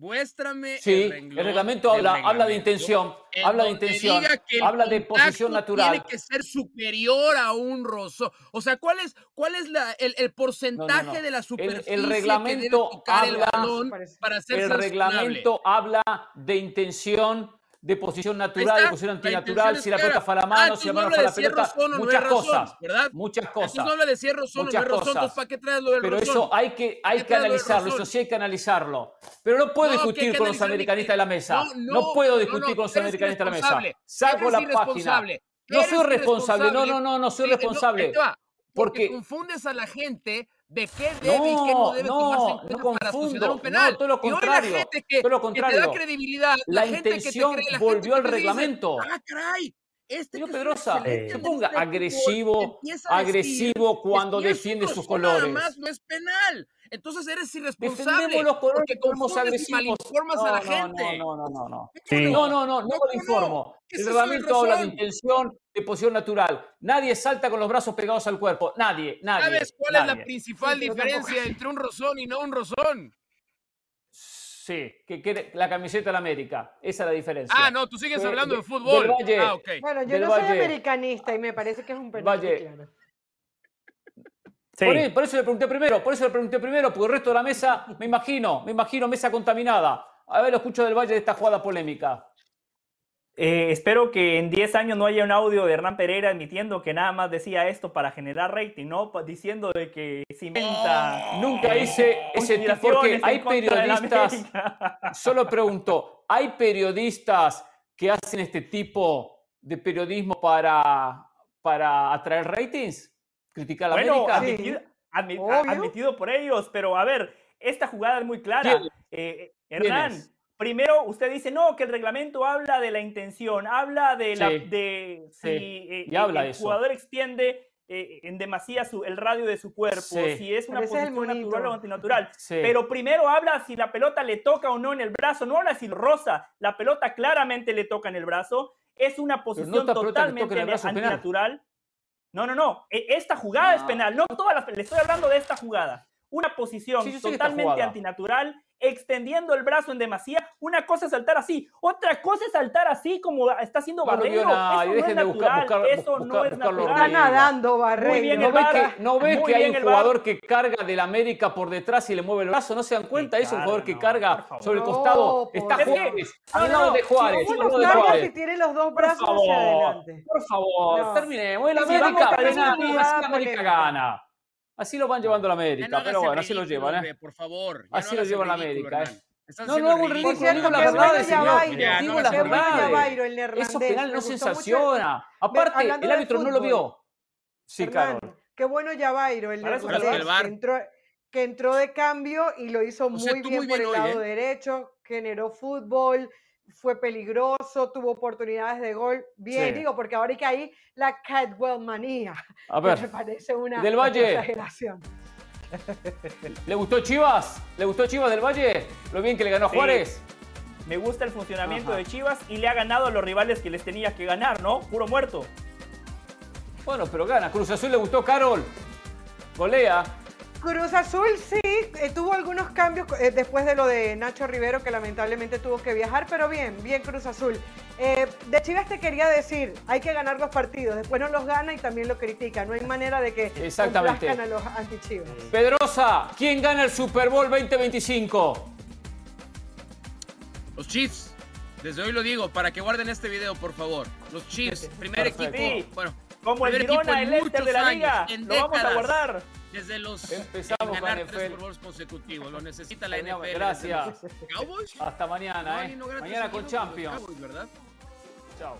S4: Muéstrame
S1: sí, el reglamento. El reglamento habla, habla de intención, habla de intención, habla de posición natural.
S4: Tiene que ser superior a un roso. O sea, ¿cuál es, cuál es la, el, el porcentaje de la superficie
S1: el, reglamento
S4: que debe
S1: habla,
S4: el balón para hacer
S1: El reglamento habla de intención de posición natural, de posición antinatural, si la pelota fue a la mano,
S4: ah,
S1: si la mano fue a la pelota, muchas cosas, ¿verdad? Muchas cosas.
S4: Entonces no habla de cierro solo, no es rozón, entonces ¿para qué traes lo del
S1: Pero eso hay que, hay que analizarlo, eso sí hay que analizarlo. Pero no puedo discutir con los americanistas de la mesa. No, puedo discutir con los americanistas de la mesa. Saco la página. No soy responsable, no, no, no, no soy responsable.
S4: Porque confundes a la gente de qué debe y qué no debe tomarse en cuenta
S1: no
S4: para sancionar un penal.
S1: No, todo lo contrario.
S4: Y hoy la gente que,
S1: todo lo contrario.
S4: que te da credibilidad,
S1: la,
S4: la gente
S1: intención
S4: que te cree, la
S1: volvió al
S4: que
S1: reglamento.
S4: Dice, ah, caray, este
S1: Señor
S4: que
S1: Pedrosa,
S4: se
S1: se ponga agresivo, agresivo cuando defiende sus colores.
S4: Nada más no es penal. Entonces eres irresponsable.
S1: Defendemos los colores
S4: porque confundes y malinformas
S1: no,
S4: a la
S1: no,
S4: gente.
S1: No, no, no, no.
S2: Sí.
S1: No, no, no, no, no lo informo. El reglamento habla de intención, de posición natural. Nadie salta con los brazos pegados al cuerpo. Nadie, nadie.
S4: ¿Sabes cuál
S1: nadie.
S4: es la principal
S3: Sí,
S4: diferencia
S3: tampoco-
S4: entre un rozón y no un rozón?
S1: Sí, que, que la camiseta de la América. Esa es la diferencia.
S4: Ah, no, tú sigues hablando de,
S1: de-
S4: fútbol.
S1: Valle.
S4: Ah, ok.
S3: Bueno, yo no soy
S1: Valle.
S3: americanista y me parece que es un penal.
S1: Valle.
S3: claro.
S2: Sí.
S1: Por, por eso le pregunté primero, por eso le pregunté primero, porque el resto de la mesa, me imagino, me imagino mesa contaminada. A ver, lo escucho del Valle de esta jugada polémica.
S2: Eh, espero que en 10 años no haya un audio de Hernán Pereira admitiendo que nada más decía esto para generar rating, ¿no? Diciendo de que se inventa.
S1: Nunca hice ese tipo, porque hay periodistas, solo pregunto, ¿hay periodistas que hacen este tipo de periodismo para, para atraer ratings? ¿Criticar a la
S2: Bueno,
S1: América?
S2: admitido, admi-
S3: Obvio.
S2: admitido por ellos, pero a ver, esta jugada es muy clara.
S1: ¿Quién?
S2: Eh, Hernán, primero usted dice, no, que el reglamento habla de la intención, habla de la...
S1: Sí,
S2: de si
S1: sí,
S2: eh,
S1: y habla
S2: el
S1: eso.
S2: jugador extiende eh, en demasía su, el radio de su cuerpo,
S1: Sí.
S2: si es una posición natural o antinatural.
S1: Sí.
S2: Pero primero habla si la pelota le toca o no en el brazo, no habla si rosa, la pelota claramente le toca en el brazo, es una posición totalmente antinatural. No, no, no. e- Esta jugada es
S1: No.
S2: penal. No todas las. Le estoy hablando de esta jugada. Una posición
S1: Sí,
S2: totalmente antinatural, extendiendo el brazo en demasía. Una cosa es saltar así. Otra cosa es saltar así como está haciendo
S1: No
S2: Barreiro.
S1: nadie,
S2: eso no es
S1: de buscar-
S2: natural.
S1: buscar-
S2: eso no es
S3: Está
S2: natural.
S1: Barreiro.
S3: nadando, Barreiro.
S2: Muy bien,
S1: ¿No
S2: el
S1: ves, que, no ves
S2: Muy
S1: que hay un jugador que carga del América por detrás y le mueve el brazo? ¿No se dan cuenta? es un
S2: carga,
S1: jugador que
S2: no,
S1: carga
S2: por favor.
S1: sobre el
S3: No,
S1: costado. Está. Juárez,
S2: No,
S1: al lado
S2: no,
S1: de
S2: si
S1: Juárez.
S3: ¿Cómo
S1: al lado
S3: lo
S1: de
S3: cargas si tiene los dos brazos hacia adelante?
S1: por favor,
S3: No.
S1: terminemos. El
S3: Y si
S1: América América gana. Así lo van llevando la América,
S4: no
S1: pero bueno, así lo
S4: ridículo,
S1: llevan, ¿eh?
S4: por favor. Ya
S1: Así
S4: no
S1: lo
S4: hagas
S1: lleva
S4: el
S1: la
S4: ridículo,
S1: América. ¿eh? No, no hago ridículo,
S3: qué bueno
S1: verdades, señor.
S3: Yabairo.
S4: Ya,
S1: Digo
S4: no
S3: el
S1: Eso
S3: neerlandés.
S1: penal no
S3: mucho.
S1: sensaciona. Aparte,
S3: hablando
S1: el árbitro no lo vio. Sí,
S3: Hernán,
S1: Carol.
S3: Qué bueno Yabairo, el neerlandés, que entró, que entró de cambio y lo hizo
S4: O
S3: muy bien
S4: muy
S3: por
S4: bien
S3: el
S4: hoy,
S3: lado
S4: ¿eh?
S3: derecho, generó fútbol, fue peligroso, tuvo oportunidades de gol. Bien,
S1: Sí.
S3: digo, porque ahora hay que ahí la Cadwell manía,
S1: A
S3: que me
S1: ver,
S3: parece una
S1: Del Valle.
S3: exageración.
S1: ¿le gustó Chivas? ¿Le gustó Chivas del Valle? ¿Lo bien que le ganó
S2: Sí.
S1: Juárez?
S2: Me gusta el funcionamiento
S1: Ajá.
S2: de Chivas y le ha ganado a los rivales que les tenía que ganar, ¿no? Puro muerto.
S1: Bueno, pero gana. Cruz Azul le gustó Carol. Golea.
S3: Cruz Azul sí, eh, tuvo algunos cambios eh, después de lo de Nacho Rivero, que lamentablemente tuvo que viajar, pero bien, bien Cruz Azul. Eh, de Chivas te quería decir, hay que ganar los partidos, después no los gana y también lo critica, no hay manera de que
S1: Exactamente.
S3: a los antichivas.
S1: Pedrosa, ¿quién gana el Super Bowl 2025?
S4: Los Chiefs. Desde hoy lo digo, para que guarden este video, por favor. Los Chiefs, primer
S1: Perfecto.
S4: equipo.
S2: Sí.
S4: Bueno,
S2: Como el Girona, el Leicester de la Liga.
S4: años,
S2: Lo vamos a guardar.
S4: Desde los
S1: Empezamos
S4: ganar tres Super Bowls consecutivos. Lo necesita la. NFL.
S1: Gracias.
S4: Cowboys.
S1: Hasta mañana,
S4: No,
S1: ¿eh? Mañana con Champions.
S4: Cowboys, ¿verdad?
S1: Chao.